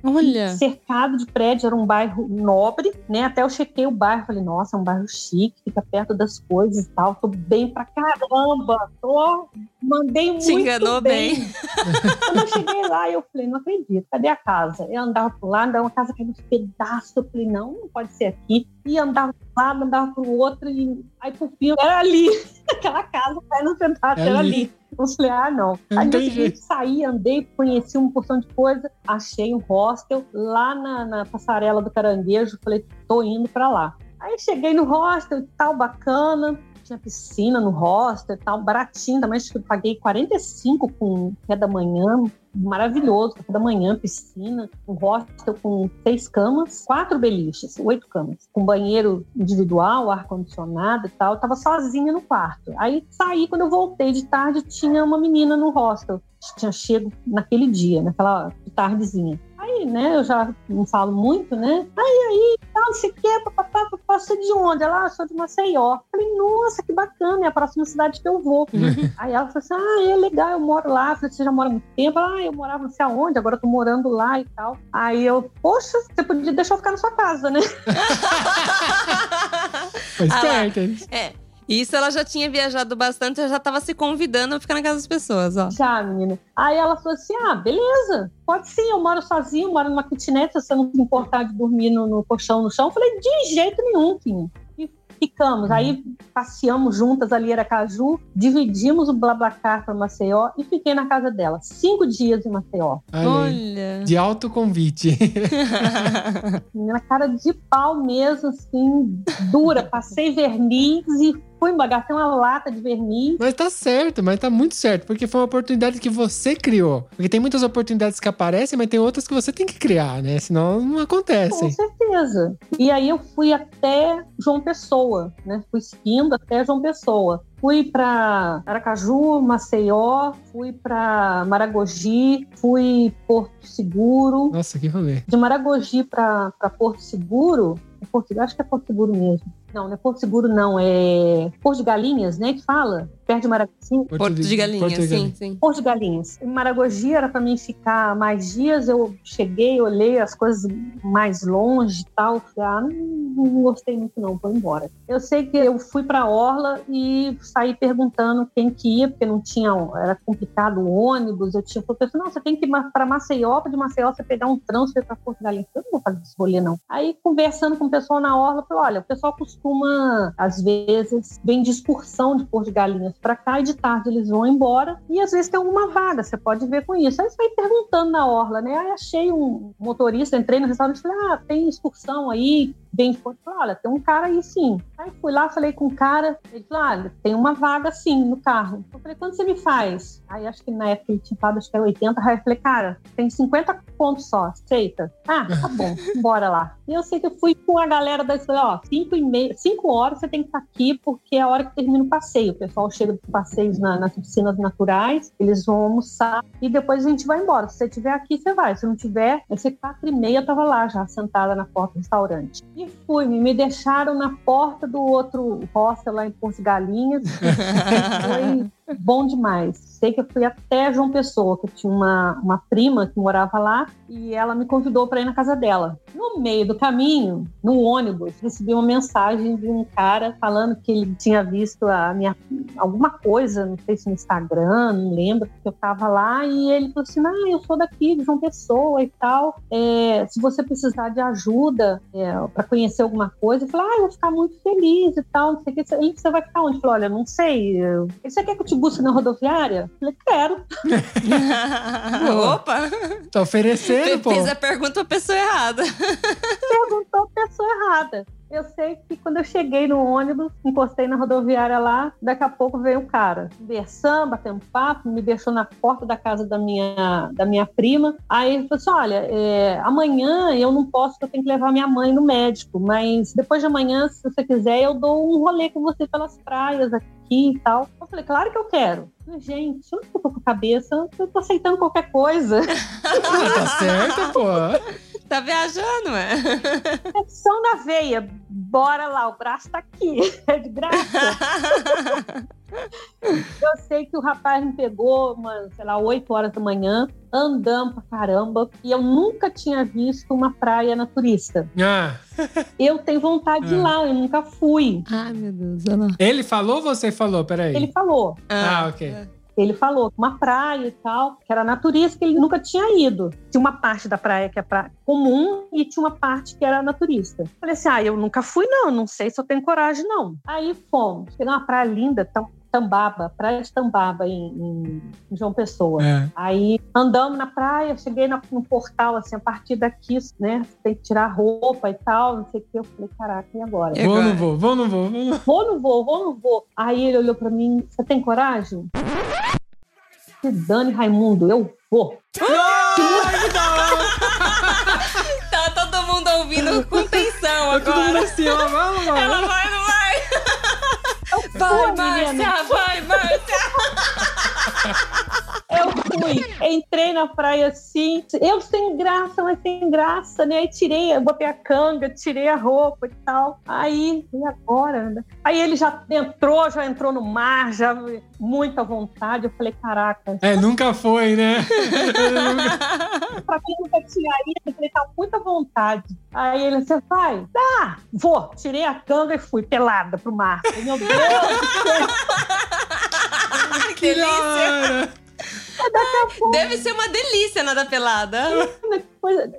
Olha. cercado de prédio, era um bairro nobre, né? Até eu chequei o bairro, falei, nossa, é um bairro chique, fica perto das coisas e tal. Tô bem pra caramba. Tô, mandei muito Te enganou bem. Quando eu cheguei lá, eu falei, não acredito, cadê a casa? Eu andava por lá, andava uma casa caindo uns pedaços. Eu falei, não, não pode ser aqui. E andava lado, andava pro outro, e aí por fim era ali. Aquela casa caindo um pedaço, É era ali. ali. Eu falei, ah, não. Não Aí no seguinte, jeito. saí, andei, conheci uma porção de coisa, achei um hostel lá na, na passarela do Caranguejo, falei, tô indo pra lá. Aí cheguei no hostel e tal, bacana, tinha piscina no hostel e tal, baratinho também, acho que eu paguei 45 com café da manhã, maravilhoso, café da manhã, piscina, um hostel com seis camas, quatro beliches, oito camas, com banheiro individual, ar-condicionado e tal, eu tava sozinha no quarto. Aí saí, quando eu voltei de tarde, tinha uma menina no hostel, tinha chego naquele dia, naquela tardezinha. Aí, né, eu já não falo muito, né? Aí, aí, tal, não sei o quê, papapá, papapá, você é de onde? Ela, ah, sou de Maceió. Falei, nossa, que bacana, é a próxima cidade que eu vou. aí ela falou assim, ah, é legal, eu moro lá. Eu falei, você já mora há muito tempo? Ela, ah, eu morava não sei aonde, agora eu tô morando lá e tal. Aí eu, poxa, você podia deixar eu ficar na sua casa, né? Foi Ah lá. esperto, Isso ela já tinha viajado bastante, ela já tava se convidando a ficar na casa das pessoas, ó. Já, menina. Aí ela falou assim: ah, beleza, pode sim, eu moro sozinha, eu moro numa kitnet, se você não se importar de dormir no, no colchão no chão. Eu falei, de jeito nenhum, Kim. E ficamos. Aí passeamos juntas ali, Aracaju, dividimos o Blablacar para Maceió e fiquei na casa dela. Cinco dias em Maceió. Olha. Olha. De alto convite. Menina, cara de pau mesmo, assim, dura. Passei verniz e fui. Gastei uma lata de verniz. Mas tá certo, mas tá muito certo, porque foi uma oportunidade que você criou. Porque tem muitas oportunidades que aparecem, mas tem outras que você tem que criar, né? Senão não Com acontecem. certeza. E aí eu fui até João Pessoa, né? Fui seguindo até João Pessoa. Fui para Aracaju, Maceió, fui para Maragogi, fui Porto Seguro. Nossa, que rolê. De Maragogi para Porto Seguro, é Porto, acho que é Porto Seguro mesmo. Não, não é Porto Seguro, não. É Porto de Galinhas, né? Que fala. Perto de Maragogi. Porto de Galinha, Porto de sim, sim. Porto de Galinhas. Em Maragogi era para mim ficar mais dias. Eu cheguei, olhei as coisas mais longe e tal. Falei, ah, não, não gostei muito não, vou embora. Eu sei que eu fui para Orla e saí perguntando quem que ia, porque não tinha, era complicado o ônibus. Eu tinha falei, não, você tem que ir para Maceió, de Maceió você pegar um transfer para Porto de Galinhas. Eu não vou fazer esse rolê não. Aí conversando com o pessoal na Orla, eu falei, olha, o pessoal costuma, às vezes, vem de excursão de Porto de Galinhas para cá e de tarde eles vão embora e às vezes tem alguma vaga, você pode ver com isso. Aí você vai perguntando na Orla, né? Aí achei um motorista, entrei no restaurante e falei, ah, tem excursão aí, bem Porto. Falei, olha, tem um cara aí sim. Aí fui lá, falei com o cara, ele falou, olha, tem uma vaga sim no carro. Eu falei, quanto você me faz? Aí acho que na época ele tinha falado, acho que era 80 reais. Eu falei, cara, tem 50 pontos só, aceita? Ah, tá bom, bora lá. E eu sei que eu fui com a galera da falei, ó, 5 e meia, 5 horas você tem que estar aqui, porque é a hora que termina o passeio. O pessoal chega dos passeios na, nas piscinas naturais, eles vão almoçar e depois a gente vai embora. Se você estiver aqui, você vai. Se não tiver, vai ser 4 e meia, eu tava lá já, sentada na porta do restaurante. E fui, me deixaram na porta do outro hostel lá em Porto Galinhas. Foi bom demais. Sei que eu fui até João Pessoa, que tinha uma, uma prima que morava lá, e ela me convidou para ir na casa dela. No meio do caminho, no ônibus, recebi uma mensagem de um cara falando que ele tinha visto a minha alguma coisa, não sei se no Instagram, não lembro, porque eu tava lá, e ele falou assim: Ah, eu sou daqui de João Pessoa e tal. É, se você precisar de ajuda é, para conhecer alguma coisa, eu falei, ah, eu vou ficar muito feliz e tal, não sei o que. Ele, você vai ficar onde? Eu falei, olha, não sei. Você quer que eu te busque na rodoviária? Eu falei, quero. Opa! Tá oferecendo, pô. Fiz a pergunta pra pessoa errada. Perguntou a pessoa errada. Eu sei que quando eu cheguei no ônibus, encostei na rodoviária lá, daqui a pouco veio um cara, conversando, batendo papo, me deixou na porta da casa da minha, da minha prima. Aí ele falou assim: olha, é, amanhã eu não posso, eu tenho que levar minha mãe no médico, mas depois de amanhã, se você quiser, eu dou um rolê com você pelas praias aqui e tal. Eu falei, claro que eu quero. Gente, eu não tô com a cabeça, eu tô aceitando qualquer coisa. Tá certo, pô. Tá viajando, é? Pressão na veia. Bora lá, o braço tá aqui. É de graça. Eu sei que o rapaz me pegou, umas, sei lá, 8 horas da manhã, andando pra caramba, e eu nunca tinha visto uma praia naturista. Ah, Eu tenho vontade de ir lá, eu nunca fui. Ai, meu Deus, Ana. ele falou ou você falou? Peraí. Ele falou, Ah, ok. Ele falou, uma praia e tal, que era naturista, que ele nunca tinha ido. Tinha uma parte da praia que é comum e tinha uma parte que era naturista. Falei assim, ah, eu nunca fui não, não sei se eu tenho coragem não. Aí fomos, pegar uma praia linda, Tam- Tambaba, praia de Tambaba em, em- João Pessoa. É. Aí andamos na praia, cheguei na- no portal, assim, a partir daqui, né? Tem que tirar roupa e tal, não sei o que. Eu falei, caraca, e agora? Vou ou agora? não vou? Vou ou não vou? Vou ou não- Vou, não vou, vou, não vou. Aí ele olhou pra mim, você tem coragem? Se dane, Raimundo, eu vou. Tá todo mundo ouvindo com tensão Todo mundo agora. assim, ó, vamos, vamos. Ela vai, não vai? Vai. Márcia, vai, Márcia. Eu fui, entrei na praia assim, eu sem graça, mas sem graça, né? Aí tirei, eu botei a canga, tirei a roupa e tal. Aí, e agora? né? Aí ele já entrou, já entrou no mar, já muita vontade. Eu falei, caraca, É, nunca foi, né? pra quem nunca tinha ido, eu falei, tá muita vontade. Aí ele, você vai? Tá, vou. Tirei a canga e fui pelada pro mar. Falei, Meu Deus, que delícia. Cara, Deve ser uma delícia nada pelada.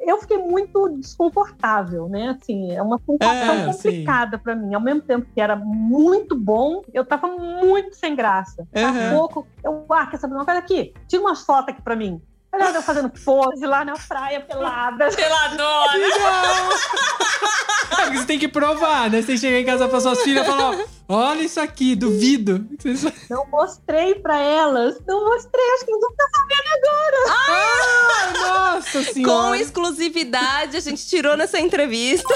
eu fiquei muito desconfortável, né? Assim, é uma sensação É, complicada pra mim. Ao mesmo tempo que era muito bom, eu tava muito sem graça. Daqui a Uhum. pouco, eu, ah, quer saber uma coisa aqui? Tira umas fotos aqui pra mim. Olha eu fazendo pose lá na praia pelada. Peladona. É porque você tem que provar, né? Você chega em casa pra suas filhas e fala, ó, olha isso aqui, duvido. Não mostrei pra elas. Não mostrei, acho que vão ficar sabendo agora. Ah, nossa Com senhora. exclusividade, a gente tirou nessa entrevista.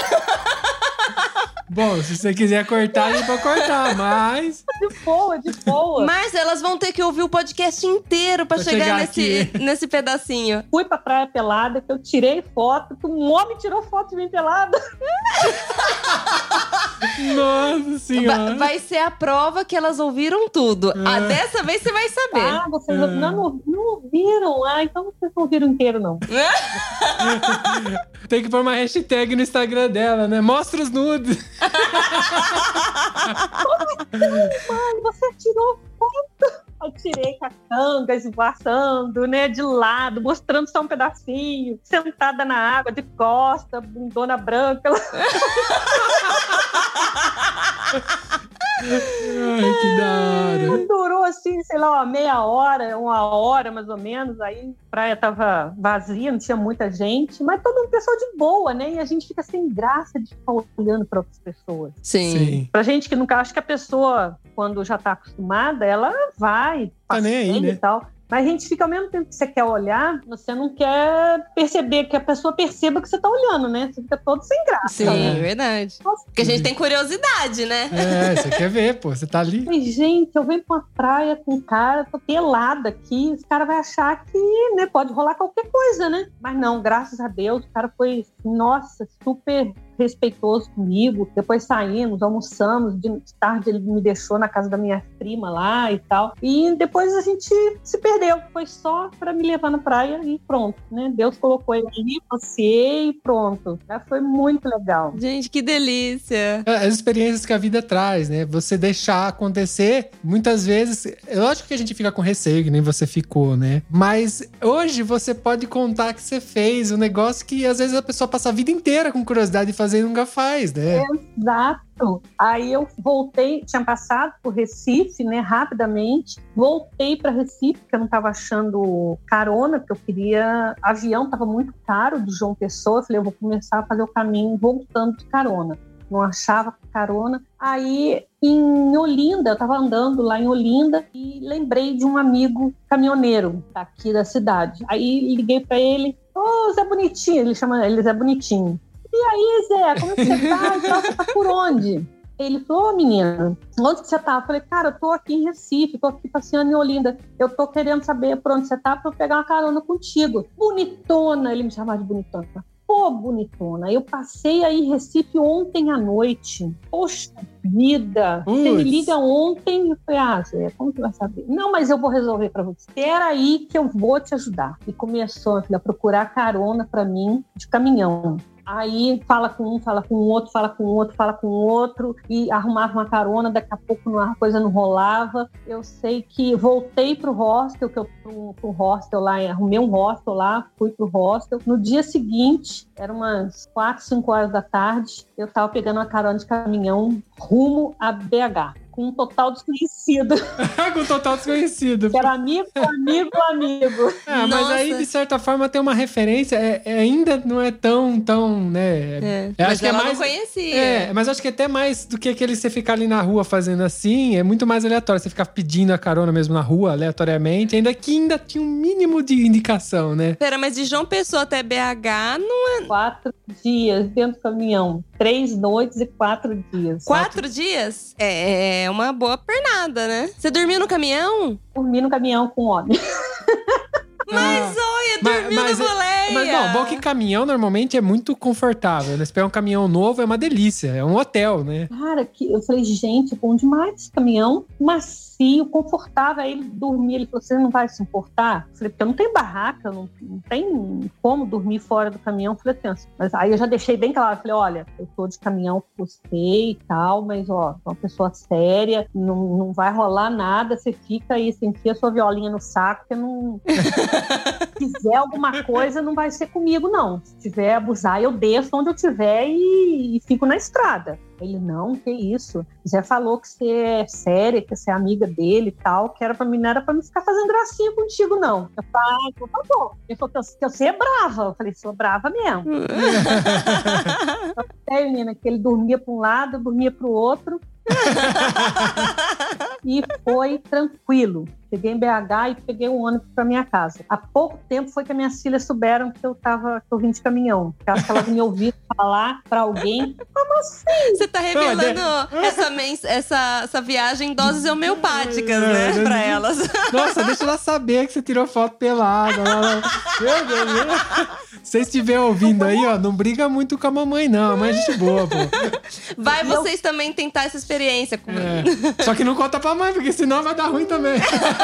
Bom, se você quiser cortar, dá pra cortar, mas. De boa, de boa. Mas elas vão ter que ouvir o podcast inteiro pra, Pra chegar, chegar nesse, nesse pedacinho. Fui pra praia pelada, que eu tirei foto, que um homem tirou foto de mim pelada. Nossa senhora. vai ser a prova que elas ouviram tudo. É. Ah, dessa vez você vai saber. Ah, vocês É. não, não, não ouviram? Ah, então vocês não ouviram inteiro, não. Tem que pôr uma hashtag no Instagram dela, né? Mostra os nudes. Ai, você tirou foto. Eu tirei canga esvoaçando, né, de lado, mostrando só um pedacinho, sentada na água, de costa, bundona branca. Ai, que da hora. Durou assim, sei lá, uma meia hora, uma hora mais ou menos. Aí a praia tava vazia, não tinha muita gente, mas todo mundo pessoa de boa, né? E a gente fica sem graça de ficar olhando para outras pessoas. Sim. Sim. Pra gente que nunca acha que a pessoa, quando já tá acostumada, ela vai, Tá nem aí, né? e tal. Mas a gente fica ao mesmo tempo que você quer olhar, você não quer perceber que a pessoa perceba que você tá olhando, né? Você fica todo sem graça. Sim, É. verdade. Nossa. Porque a gente tem curiosidade, né? É, você quer ver, pô. Você tá ali. Falei, gente, eu venho pra uma praia com um cara, tô pelada aqui, esse cara vai achar que né, pode rolar qualquer coisa, né? Mas não, graças a Deus, o cara foi, nossa, super respeitoso comigo. Depois saímos, almoçamos, de tarde ele me deixou na casa da minha prima lá e tal. E depois a gente se perdeu, foi só pra me levar na praia e pronto, né? Deus colocou ele ali, passei e pronto. Já foi muito legal. Gente, que delícia. As experiências que a vida traz, né? Você deixar acontecer, muitas vezes. É lógico que a gente fica com receio, que nem você ficou, né? Mas hoje você pode contar que você fez um negócio que às vezes a pessoa passa a vida inteira com curiosidade de fazer e nunca faz, né? Exato. Aí eu voltei, tinha passado por Recife, né, rapidamente. Voltei para Recife, porque eu não estava achando carona, porque eu queria. Avião estava muito caro de João Pessoa. Eu falei, eu vou começar a fazer o caminho voltando de carona. Não achava carona. Aí em Olinda, eu estava andando lá em Olinda e lembrei de um amigo caminhoneiro daqui da cidade. Aí liguei para ele, ô Zé Bonitinho, ele chama ele Zé Bonitinho. E aí, Zé, como é que você tá? E tal, Você tá por onde? Ele falou, ô menina, onde que você tá? Eu falei, cara, eu tô aqui em Recife, tô aqui passeando em Olinda. Eu tô querendo saber por onde você tá pra eu pegar uma carona contigo. Bonitona, ele me chamava de bonitona. Pô, bonitona, eu passei aí em Recife ontem à noite. Poxa vida, você me liga ontem. Eu falei, ah, Zé, como que vai saber? Não, mas eu vou resolver pra você. Espera aí que eu vou te ajudar. E começou a procurar carona pra mim de caminhão. Aí fala com um, fala com o outro, fala com o outro, fala com o outro, e arrumava uma carona, daqui a pouco a coisa não rolava. Eu sei que voltei pro hostel, que eu pro, pro hostel lá, arrumei um hostel lá, fui pro hostel. No dia seguinte, eram umas 4, 5 horas da tarde, eu tava pegando uma carona de caminhão rumo a BH. Com um total desconhecido. com total desconhecido. Que era amigo, amigo, amigo. Ah, mas Nossa. aí, de certa forma, tem uma referência. É, é- ainda não é tão, tão, né? É. Eu Mas acho que é ela mais- não conhecia. É, mas acho que até mais do que aquele você ficar ali na rua fazendo assim, é muito mais aleatório. Você ficar pedindo a carona mesmo na rua, aleatoriamente, ainda que ainda tinha um mínimo de indicação, né? Pera, mas de João Pessoa até BH, não... Quatro dias dentro do caminhão. Três noites e quatro dias. quatro dias? É, é uma boa pernada, né? Você dormiu no caminhão? Dormi no caminhão com homem. Mas olha, Mas- dormiu mas- na boleia. Mas bom, bom que caminhão normalmente é muito confortável, né? Se pegar um caminhão novo é uma delícia, é um hotel, né? Cara, que eu falei, gente, bom demais esse caminhão. Macio, confortável. Aí ele dormia, ele falou, você não vai se importar? Eu falei, porque eu não tenho barraca, não, não tem como dormir fora do caminhão. Eu falei, pensa. Mas aí eu já deixei bem claro, eu falei, olha, eu tô de caminhão com você e tal, mas ó, uma pessoa séria, não, não vai rolar nada, você fica aí, você enfia sua violinha no saco, porque não. Se quiser alguma coisa, não vai ser comigo, não. Se tiver abusar, eu desço onde eu tiver e, e fico na estrada. Ele, não, que isso. Zé falou que você é séria, que você é amiga dele e tal, que era pra mim, não era pra mim ficar fazendo gracinha contigo, não. Eu falei, ah, então tá bom. Ele falou que, eu, que você é brava. Eu falei, sou brava mesmo. É, menina, que ele dormia pra um lado, eu dormia pro outro. e foi tranquilo. Cheguei em BH e peguei um ônibus para minha casa. Há pouco tempo foi que as minhas filhas souberam que eu tava que eu vim de caminhão. Porque acho que elas me ouviram falar para alguém. Como assim? Você tá revelando essa, mens- essa, essa viagem em doses homeopáticas, né? É, Pra né? elas. Nossa, deixa ela saber que você tirou foto pelada. Meu Deus, meu. Se vocês estiverem ouvindo aí, ó, não briga muito com a mamãe, não. A mãe é gente boa, pô. Vai vocês também tentar essa experiência. Com... É. Só que não conta pra mãe, porque senão vai dar ruim também.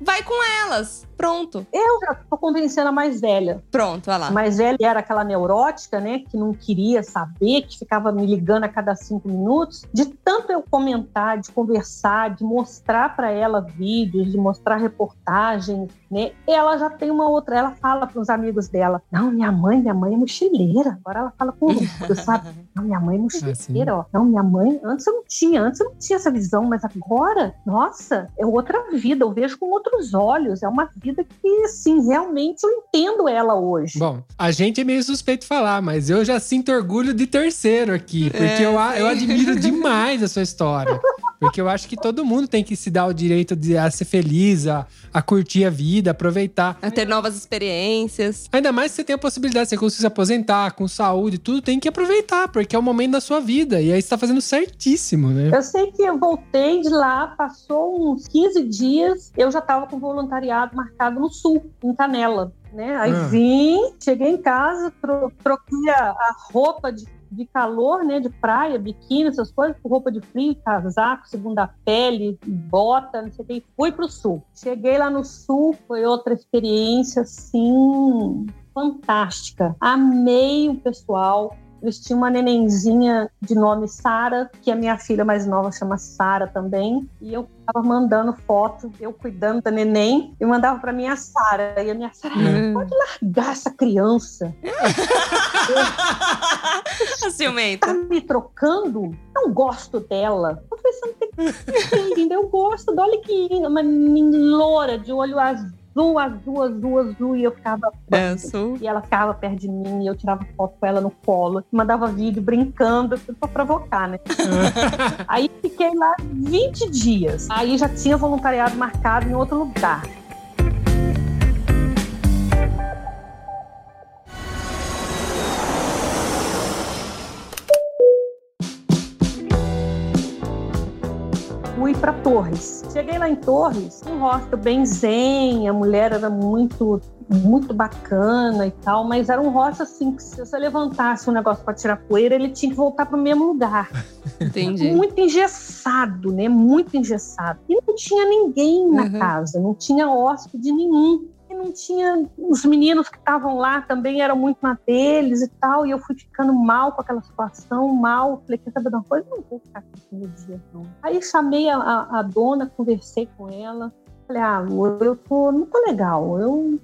Vai com elas. Pronto. Eu já tô convencendo a mais velha. Pronto, olha lá. A mais velha era aquela neurótica, né? Que não queria saber, que ficava me ligando a cada cinco minutos. De tanto eu comentar, de conversar, de mostrar para ela vídeos, de mostrar reportagens, né? Ela já tem uma outra. Ela fala para os amigos dela: Não, minha mãe, minha mãe é mochileira. Agora ela fala com orgulho, sabe? Não, minha mãe é mochileira, ó. Não, minha mãe, antes eu não tinha, antes eu não tinha essa visão, mas agora, nossa, é outra vida. Eu vejo com outros olhos. É uma vida que, assim, realmente eu entendo ela hoje. Bom, a gente é meio suspeito falar, mas eu já sinto orgulho de terceiro aqui, porque É, eu, sim. eu admiro demais a sua história. Porque eu acho que todo mundo tem que se dar o direito de a ser feliz, a, a curtir a vida, aproveitar. A ter novas experiências. Ainda mais que você tem a possibilidade, você conseguir se aposentar com saúde, tudo tem que aproveitar, porque é o momento da sua vida. E aí você tá fazendo certíssimo, né? Eu sei que eu voltei de lá, passou uns 15 dias, eu já estava com voluntariado marcado no sul, em Canela. Né? Aí Ah. vim, cheguei em casa, tro troquei a, a roupa de, de calor, né? De praia, biquíni, essas coisas, por roupa de frio, casaco, segunda pele, bota, não sei o que, fui pro sul. Cheguei lá no sul, foi outra experiência, assim, fantástica. Amei o pessoal, eles tinham uma nenenzinha de nome Sara, que a minha filha mais nova chama Sara também. E eu tava mandando foto, eu cuidando da neném, e mandava pra minha Sara. E a minha Sara, Hum. pode largar essa criança. A ciumenta. Tá me trocando? Não gosto dela. Eu falei, você não tem que entender. Eu gosto, olha que linda, uma loura, de olho azul, azul, azul, azul. E eu ficava É, sou. e ela ficava perto de mim e eu tirava foto com ela no colo, mandava vídeo brincando, tudo pra provocar, né? Aí fiquei lá 20 dias. Aí já tinha voluntariado marcado em outro lugar. Para Torres. Cheguei lá em Torres, um hostel bem zen, a mulher era muito muito bacana e tal, mas era um hostel assim que se você levantasse um negócio para tirar poeira, ele tinha que voltar para o mesmo lugar. Entendi. Muito engessado, né? Muito engessado. E não tinha ninguém na Uhum. casa, não tinha hóspede nenhum. Não tinha. Os meninos que estavam lá também eram muito na deles e tal. E eu fui ficando mal com aquela situação, mal. Falei, quer saber de uma coisa? Não vou ficar aqui no dia, não. Aí chamei a, a- dona, conversei com ela. Falei, ah, eu tô, não tô legal. Eu,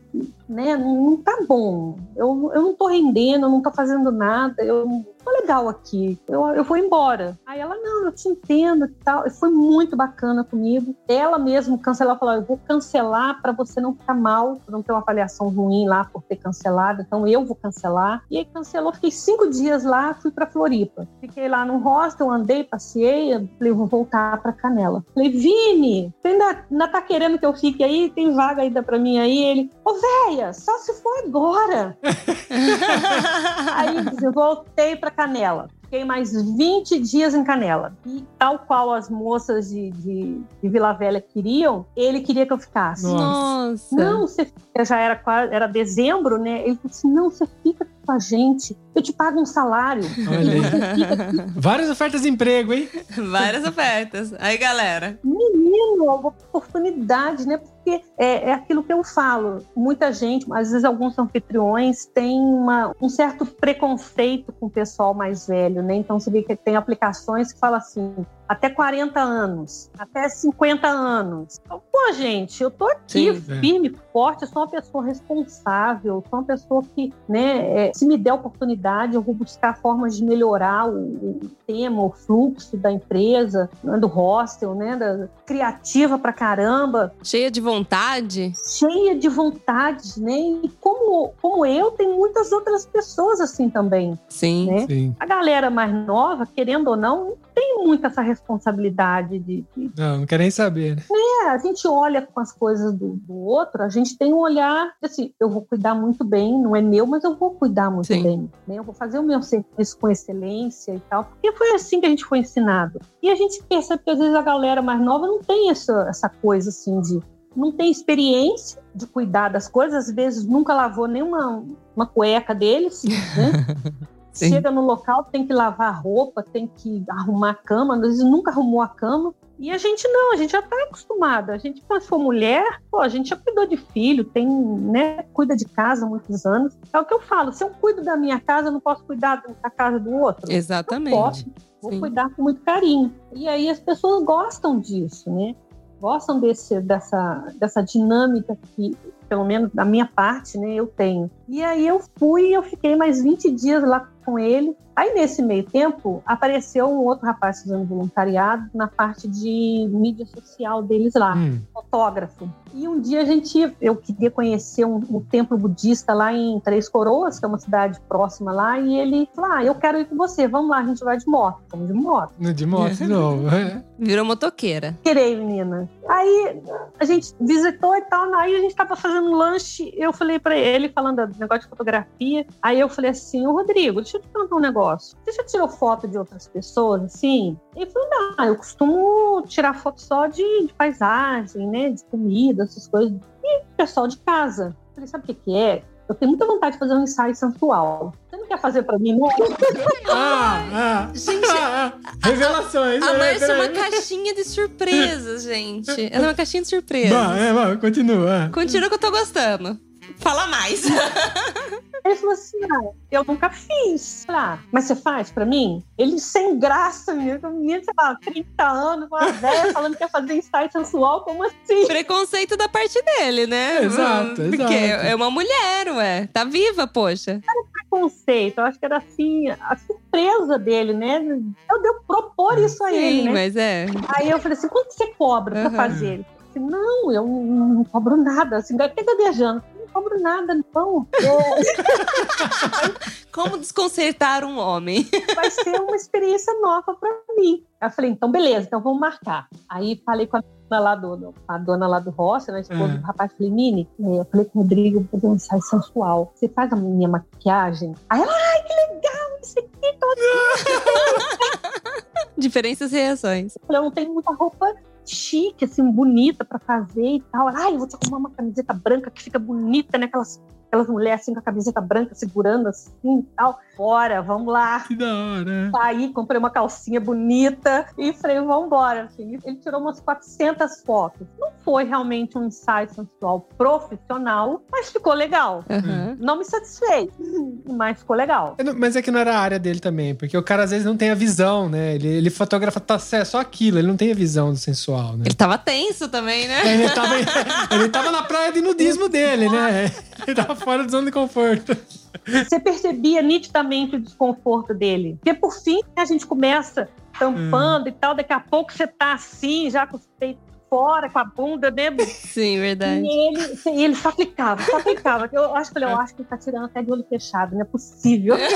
né, não, tá bom. Eu, eu não tô rendendo, eu não tô fazendo nada. Eu tô legal aqui. Eu, eu vou embora. Aí ela, não, eu te entendo e tal. E foi muito bacana comigo. Ela mesmo cancelou, falou, eu vou cancelar para você não ficar mal, pra não ter uma avaliação ruim lá por ter cancelado. Então eu vou cancelar. E aí cancelou, fiquei cinco dias lá, fui para Floripa. Fiquei lá no hostel, andei, passei, falei, vou voltar para Canela. Falei, Vini, você ainda, ainda tá querendo que eu fique aí? Tem vaga ainda para mim aí? Ele, ô véia, só se for agora. Aí eu voltei para Canela. Fiquei mais 20 dias em Canela. E tal qual as moças de, de, de Vila Velha queriam, ele queria que eu ficasse. Nossa. Não, você fica, já era quase, era dezembro, né? Ele falou assim: não, você fica com a gente, eu te pago um salário. Olha E aí. você fica aqui. Várias ofertas de emprego, hein? Várias ofertas. Aí, galera. Menino, uma oportunidade, né? Porque é, é aquilo que eu falo. Muita gente, às vezes alguns anfitriões têm uma, um certo preconceito com o pessoal mais velho, né? Então você vê que tem aplicações que falam assim, até 40 anos, até 50 anos. Então, Pô, gente, eu tô aqui Sim. É. firme, forte, eu sou uma pessoa responsável, sou uma pessoa que, né, é, se me der oportunidade eu vou buscar formas de melhorar o, o tema, o fluxo da empresa, né, do hostel, né? Da, criativa pra caramba, Cheia de vontade. cheia de vontade, né? E como, como eu, tem muitas outras pessoas assim também. Sim. Né? Sim. A galera mais nova, querendo ou não, não tem muito essa responsabilidade de, de Não, não quer nem saber, né? É, a gente olha com as coisas do, do outro, a gente tem um olhar, assim, eu vou cuidar muito bem, não é meu, mas eu vou cuidar muito Sim. bem. Né? Eu vou fazer o meu serviço com excelência e tal, porque foi assim que a gente foi ensinado. E a gente percebe que às vezes a galera mais nova não tem essa, essa coisa assim de. Não tem experiência de cuidar das coisas, às vezes nunca lavou nenhuma uma cueca deles, né? Chega no local, tem que lavar a roupa, tem que arrumar a cama, às vezes nunca arrumou a cama. E a gente não, a gente já está acostumada. A gente, quando for mulher, pô, a gente já cuidou de filho, tem, né, cuida de casa há muitos anos. É o que eu falo, se eu cuido da minha casa, eu não posso cuidar da casa do outro. Não Exatamente. posso, vou Sim. cuidar com muito carinho. E aí as pessoas gostam disso, né? Gostam desse, dessa, dessa dinâmica que, pelo menos da minha parte, né, eu tenho. E aí eu fui, eu fiquei mais 20 dias lá com ele. Aí nesse meio tempo apareceu um outro rapaz fazendo voluntariado na parte de mídia social deles lá Hum. fotógrafo. E um dia a gente, eu queria conhecer um, um templo budista lá em Três Coroas, que é uma cidade próxima lá, e ele falou: Ah, eu quero ir com você, vamos lá, a gente vai de moto. Vamos de moto. De moto de novo. é. Virou motoqueira. Querei, menina. Aí a gente visitou e tal, aí a gente tava fazendo um lanche, eu falei pra ele, falando do negócio de fotografia, aí eu falei assim, ô Rodrigo, deixa eu te perguntar um negócio. Você já tirou foto de outras pessoas, assim? Ele falou, não, eu costumo tirar foto só de, de paisagem, né, de comida, essas coisas, e pessoal de casa. Eu falei, sabe o que que é? Eu tenho muita vontade de fazer um ensaio sensual. Você não quer fazer pra mim, não? Ah, ah, Gente, ah, ah. Revelações. A é, Márcia é uma caixinha de surpresas, gente. Ela é uma caixinha de surpresas. Bah, é, bah, continua. Continua que eu tô gostando. Fala mais. Ele falou assim: ah, eu nunca fiz. Ah, mas você faz pra mim? Ele sem graça, menino, menino, sei lá, 30 anos, com uma velha falando que ia fazer ensaio sensual, como assim? Preconceito da parte dele, né? Exato, Porque exato. é uma mulher, ué. Tá viva, poxa. Preconceito, eu acho que era assim, a surpresa dele, né? Eu deu propor isso a ele, Sim, né? mas é. Aí eu falei assim: quanto você cobra pra Aham. fazer? Ele falou assim: não, eu não, não cobro nada, assim, até gaguejando. Não cobro nada, não. É, Como desconcertar um homem? vai ser uma experiência nova pra mim. Aí eu falei, então beleza, então vamos marcar. Aí falei com a dona lá do, a dona lá do Rocha, né, esposa É. do rapaz, falei, Mini, é, eu falei com o Rodrigo, eu vou fazer um ensaio sensual. Você faz a minha maquiagem? Aí ela, ai, que legal, isso aqui. Diferenças e reações. Eu falei, eu não tenho muita roupa chique, assim, bonita pra fazer e tal. Ai, eu vou te arrumar uma camiseta branca que fica bonita, né? Aquelas, aquelas mulheres assim com a camiseta branca segurando assim e tal. Bora, vamos lá. Que da hora. Saí, comprei uma calcinha bonita e falei, vamos embora. Assim. Ele tirou umas 400 fotos. Não foi realmente um ensaio sensual profissional, mas ficou legal. Aham. Não me satisfez, mas ficou legal. É, não- Mas é que não era a área dele também, porque o cara às vezes não tem a visão, né? Ele, ele fotografa tá, é só aquilo, ele não tem a visão do sensual, né? Ele tava tenso também, né? Ele tava, ele tava na praia de nudismo dele, né? Ele tava fora da zona de conforto. Você percebia nitidamente o desconforto dele. Porque por fim a gente começa tampando e tal, daqui a pouco você tá assim, já com os peitos fora, com a bunda, né? Sim, verdade. E ele, ele só aplicava, só aplicava. Eu acho, falei, eu acho que ele tá tirando até de olho fechado, não é possível.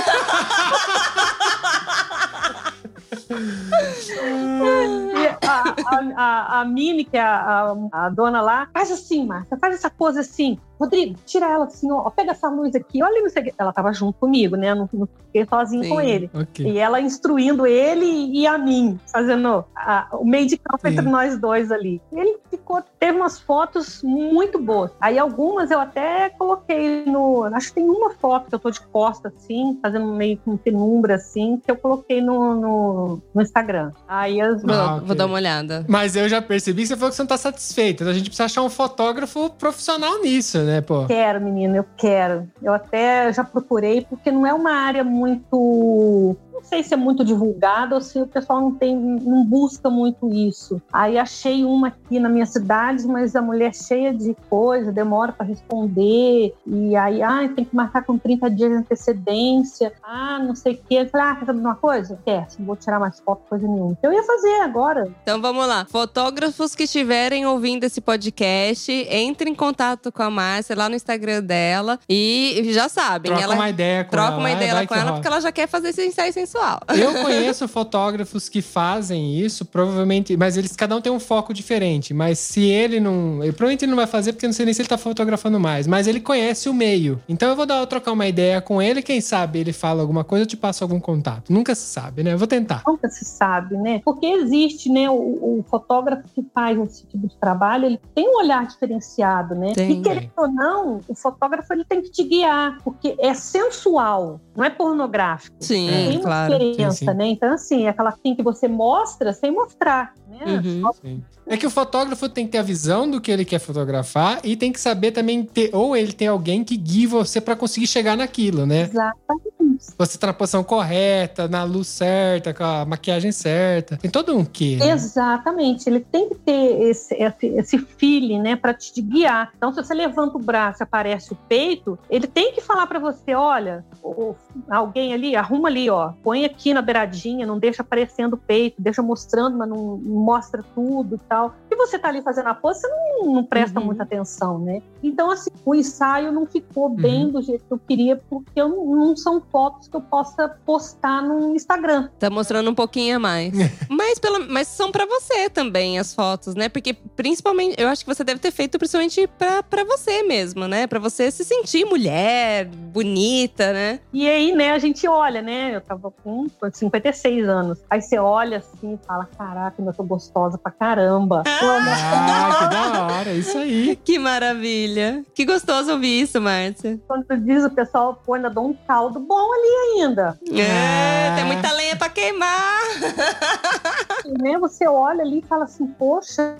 E a, a, a, a Mini, que é a, a, a dona lá, faz assim, Márcia, faz essa pose assim. Rodrigo, tira ela assim, ó, pega essa luz aqui, olha não sei. Ela tava junto comigo, né? Eu não, não fiquei sozinha Sim. com ele. Ok. E ela instruindo ele e a mim, fazendo a- o meio de campo Sim. entre nós dois ali. Ele ficou, teve umas fotos muito boas. Aí algumas eu até coloquei no. Acho que tem uma foto que eu tô de costa, assim, fazendo meio com penumbra, assim, que eu coloquei no, no, no Instagram. Aí as. Vou, Ah, vou ok. dar uma olhada. Mas eu já percebi que você falou que você não tá satisfeita. Então a gente precisa achar um fotógrafo profissional nisso, né, pô? Quero, menina, eu quero. Eu até já procurei, porque não é uma área muito não sei se é muito divulgado ou se o pessoal não tem, não busca muito isso. Aí achei uma aqui na minha cidade, mas a mulher é cheia de coisa, demora para responder, e aí, ah, tem que marcar com 30 dias de antecedência, ah, não sei o quê. Eu falei, ah, quer saber uma coisa? Quer, não vou tirar mais foto, coisa nenhuma. Eu ia fazer agora. Então vamos lá. Fotógrafos que estiverem ouvindo esse podcast, entre em contato com a Márcia lá no Instagram dela e já sabem. Troca ela uma ideia com troca ela. uma é, ideia vai com que ela rola. porque ela já quer fazer esse ensaio sensual. Eu conheço fotógrafos que fazem isso, provavelmente, mas eles cada um tem um foco diferente. Mas se ele não. Ele provavelmente ele não vai fazer, porque não sei nem se ele tá fotografando mais. Mas ele conhece o meio. Então eu vou dar, trocar uma ideia com ele. Quem sabe ele fala alguma coisa, eu te passo algum contato. Nunca se sabe, né? Eu vou tentar. Nunca se sabe, né? Porque existe, né? O, o fotógrafo que faz esse tipo de trabalho, ele tem um olhar diferenciado, né? Tem. E querendo ou não, o fotógrafo ele tem que te guiar, porque é sensual, não é pornográfico. Sim, É, tem uma claro. diferença, Sim, sim. né? Então, assim, é aquela assim que você mostra sem mostrar, né? Uhum. Só Sim. É que o fotógrafo tem que ter a visão do que ele quer fotografar e tem que saber também ter, ou ele tem alguém que guie você pra conseguir chegar naquilo, né? Exatamente. Você tá na posição correta, na luz certa, com a maquiagem certa. Tem todo um quê. né? Exatamente, ele tem que ter esse, esse, esse feeling, né, para te guiar. Então, se você levanta o braço e aparece o peito, ele tem que falar para você: olha, o- alguém ali, arruma ali, ó, põe aqui na beiradinha, não deixa aparecendo o peito, deixa mostrando, mas não, mostra tudo e tal. Se você tá ali fazendo a pose, você não, não presta Uhum. muita atenção, né? Então, assim, o ensaio não ficou bem do jeito que eu queria, porque eu não, são fotos que eu possa postar no Instagram. Tá mostrando um pouquinho a mais. mas, pela, mas são pra você também as fotos, né? Porque principalmente, eu acho que você deve ter feito principalmente pra, pra você mesmo, né? Pra você se sentir mulher, bonita, né? E aí, né, a gente olha, né? Eu tava com 56 anos. Aí você olha assim e fala: caraca, eu tô gostosa pra caramba. Ah, que da hora, isso aí. Que maravilha. Que gostoso ouvir isso, Márcia. Quando tu diz, o pessoal pô, ainda dá um caldo bom ali ainda. É, Ah. tem muita lenha pra queimar. E, né, você olha ali e fala assim: poxa,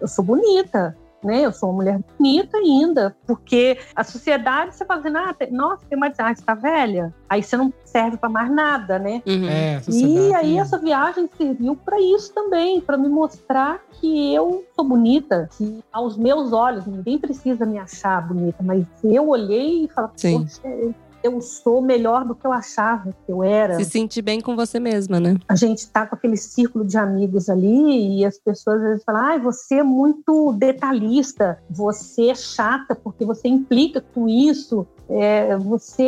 eu sou bonita. Né, eu sou uma mulher bonita ainda, porque a sociedade você fala assim, ah, tem- nossa, tem mais, ah, você tá velha, aí você não serve pra mais nada, né? Uhum. É, E aí essa viagem serviu para isso também, para me mostrar que eu sou bonita, que aos meus olhos ninguém precisa me achar bonita, mas eu olhei e falei, Sim. poxa, eu- sou melhor do que eu achava que eu era. Se sentir bem com você mesma, né? A gente tá com aquele círculo de amigos ali e as pessoas às vezes falam: "Ai, você é muito detalhista, você é chata porque você implica com isso, é, você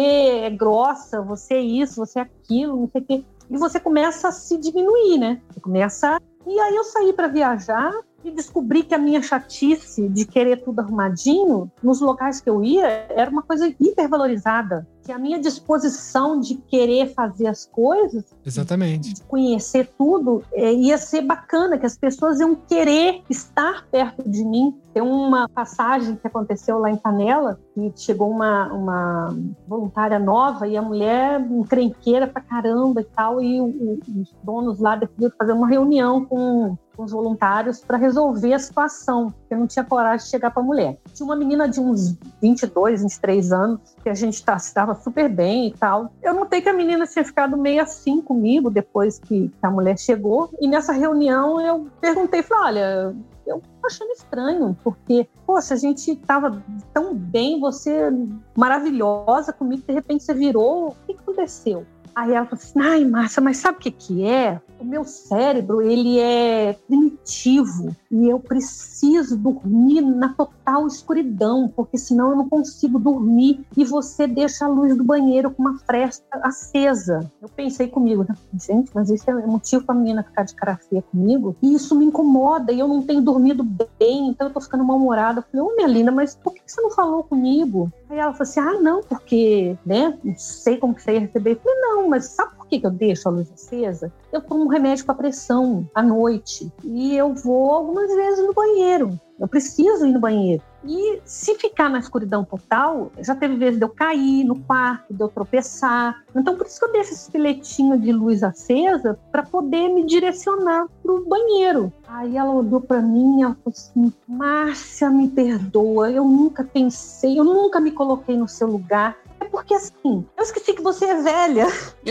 é grossa, você é isso, você é aquilo, não sei o quê. E você começa a se diminuir, né? Você começa. E aí eu saí para viajar e descobri que a minha chatice de querer tudo arrumadinho, nos locais que eu ia, era uma coisa hipervalorizada. Que a minha disposição de querer fazer as coisas Exatamente. de conhecer tudo, é, ia ser bacana, que as pessoas iam querer estar perto de mim. Tem uma passagem que aconteceu lá em Canela, que chegou uma, uma voluntária nova e a mulher encrenqueira pra caramba e tal, e o- os donos lá decidiram fazer uma reunião com, com os voluntários para resolver a situação, porque não tinha coragem de chegar para a mulher. Tinha uma menina de uns 22, 23 anos, que a gente tá, estava super bem e tal. Eu notei que a menina tinha ficado meio assim comigo depois que, que a mulher chegou. E nessa reunião eu perguntei, falei, olha, eu achando estranho, porque, poxa, a gente tava tão bem, você maravilhosa comigo, de repente você virou, o que que aconteceu? Aí ela falou assim, ai, Márcia, mas sabe o que que é? O meu cérebro, ele é primitivo e eu preciso dormir na total escuridão, porque senão eu não consigo dormir e você deixa a luz do banheiro com uma fresta acesa. Eu pensei comigo, né? gente, mas isso é motivo para a menina ficar de cara feia comigo e isso me incomoda e eu não tenho dormido bem, então eu tô ficando mal-humorada. Eu falei, ô minha linda, mas por que você não falou comigo? Aí ela falou assim, ah, não, porque, né, não sei como que você ia receber. Eu falei, não, mas sabe por que eu deixo a luz acesa? Eu tomo um remédio para pressão à noite e eu vou algumas vezes no banheiro. Eu preciso ir no banheiro. E se ficar na escuridão total, já teve vezes de eu cair no quarto, de eu tropeçar. Então, por isso que eu deixo esse filetinho de luz acesa para poder me direcionar pro banheiro. Aí ela olhou para mim e falou assim: Márcia, me perdoa, eu nunca pensei, eu nunca me coloquei no seu lugar. Porque assim, eu esqueci que você é velha.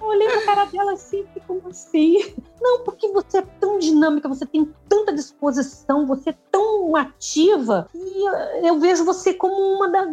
Eu olhei pra cara dela assim, como assim? Não, porque você é tão dinâmica, você tem tanta disposição, você é tão ativa, e eu- eu vejo você como uma da.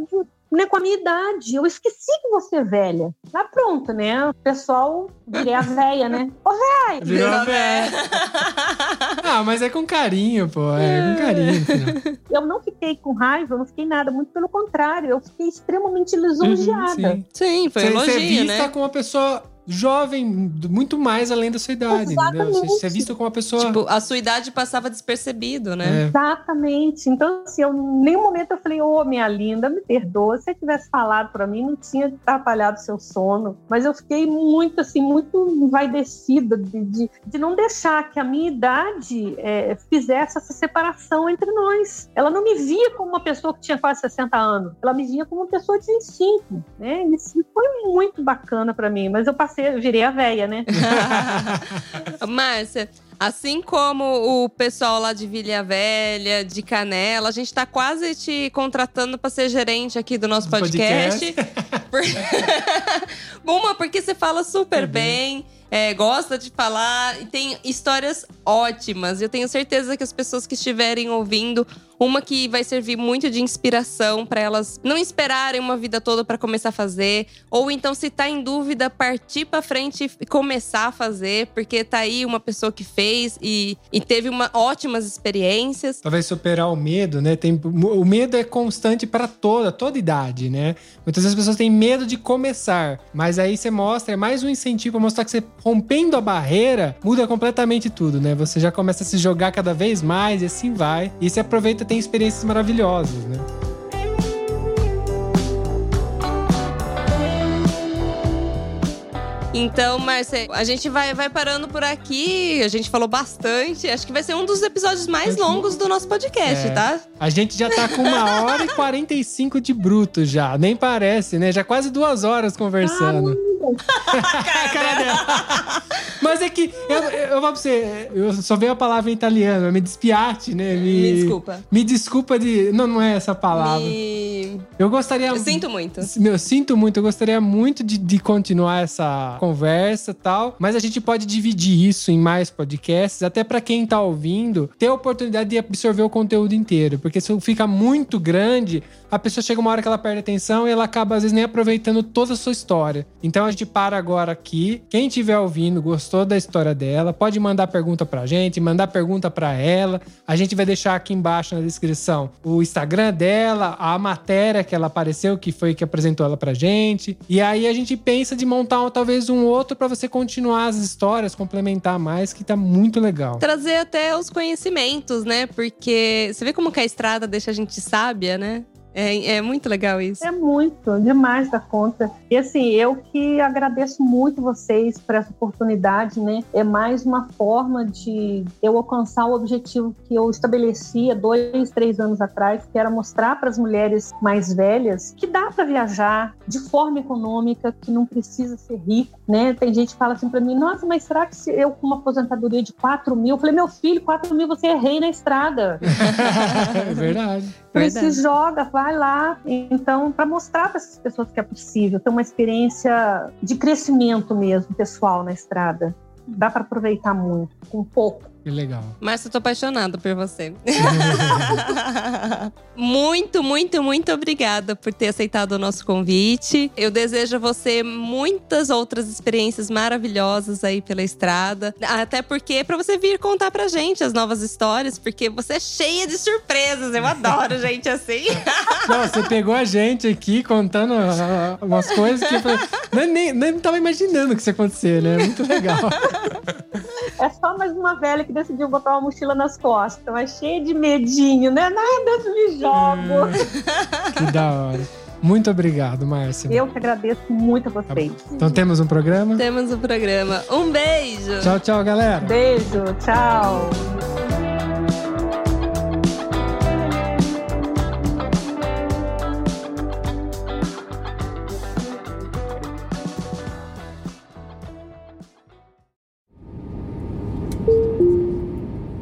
Né, com a minha idade. Eu esqueci que você é velha. Tá pronto, né? O pessoal virei a véia, né? Ô, véia! Virou a véia. Ah, mas é com carinho, pô. É com carinho. final. Eu não fiquei com raiva, eu não fiquei nada, muito pelo contrário, eu fiquei extremamente lisonjeada. Sim. Sim, foi um Você, você é elogio, vista né? como uma pessoa jovem, muito mais além da sua idade? Você, é visto como uma pessoa. Tipo, a sua idade passava despercebido, né? É. Exatamente. Então, assim, eu, em nenhum momento eu falei, ô, minha linda, me perdoa. Se você tivesse falado pra mim, não tinha atrapalhado seu sono. Mas eu fiquei muito, assim, muito envaidecida de, de, de não deixar que a minha idade é, fizesse essa separação entre nós. Ela não me via como uma pessoa que tinha quase 60 anos. Ela me via como uma pessoa de 25, né? Isso foi muito bacana pra mim. Mas eu passei, eu virei a véia, né? Márcia, assim como o pessoal lá de Vilha Velha, de Canela, a gente tá quase te contratando pra ser gerente aqui do nosso podcast. Por- Uma, porque você fala super É bem. é, gosta de falar e tem histórias ótimas. Eu tenho certeza que as pessoas que estiverem ouvindo, uma que vai servir muito de inspiração para elas não esperarem uma vida toda para começar a fazer, ou então se tá em dúvida, partir para frente e começar a fazer, porque tá aí uma pessoa que fez e, e teve uma, ótimas experiências. Talvez superar o medo, né? Tem, o medo é constante para toda, toda idade, né? Muitas vezes as pessoas têm medo de começar, mas aí você mostra, é mais um incentivo para mostrar que você rompendo a barreira muda completamente tudo, né? Você já começa a se jogar cada vez mais e assim vai. E você aproveita, tem experiências maravilhosas, né? Então, Márcia, a gente vai, vai parando por aqui. A gente falou bastante. Acho que vai ser um dos episódios mais longos do nosso podcast, É. tá? A gente já tá com uma hora e 45 de bruto já. Nem parece, né? Já quase duas horas conversando. a cara dela. Mas é que, eu, eu vou pra você, eu só veio a palavra em italiano, me despiate, né? Me desculpa. Me desculpa de. Não, não é essa palavra. Me... Eu gostaria. Eu sinto muito. Meu, eu sinto muito, eu gostaria muito de, de continuar essa conversa tal, mas a gente pode dividir isso em mais podcasts, até pra quem tá ouvindo ter a oportunidade de absorver o conteúdo inteiro, porque se fica muito grande, a pessoa chega uma hora que ela perde atenção e ela acaba às vezes nem aproveitando toda a sua história. Então a gente para agora aqui. Quem estiver ouvindo, gostou da história dela, pode mandar pergunta pra gente, mandar pergunta pra ela. A gente vai deixar aqui embaixo na descrição o Instagram dela, a matéria que ela apareceu, que foi que apresentou ela pra gente. E aí a gente pensa de montar talvez um outro pra você continuar as histórias, complementar mais, que tá muito legal. Trazer até os conhecimentos, né? Porque você vê como que a estrada deixa a gente sábia, né? É, é muito legal isso. É muito, demais da conta. E assim, eu que agradeço muito vocês por essa oportunidade, né? É mais uma forma de eu alcançar o objetivo que eu estabeleci há dois, três anos atrás, que era mostrar para as mulheres mais velhas que dá para viajar de forma econômica, que não precisa ser rico, né? Tem gente que fala assim para mim, nossa, mas será que se eu com uma aposentadoria de 4 mil? Eu falei, meu filho, 4 mil você é rei na estrada. é verdade. Isso Verdade. joga, vai lá. Então, para mostrar para essas pessoas que é possível, ter uma experiência de crescimento mesmo, pessoal, na estrada. Dá para aproveitar muito, com pouco. Que legal. Márcia, eu tô apaixonada por você. muito, muito, muito obrigada por ter aceitado o nosso convite. Eu desejo a você muitas outras experiências maravilhosas aí pela estrada. Até porque é pra você vir contar pra gente as novas histórias, porque você é cheia de surpresas. Eu adoro gente assim. Não, você pegou a gente aqui contando ah, umas coisas que eu falei, nem, nem, nem tava imaginando que isso ia acontecer, né? Muito legal. É só mais uma velha que decidiu botar uma mochila nas costas, mas cheia de medinho, né? Nada, me jogo. Que da hora. Muito obrigado, Márcia. Eu que agradeço muito a vocês. Então temos um programa? Temos o programa. Um beijo! Tchau, tchau, galera. Beijo, tchau.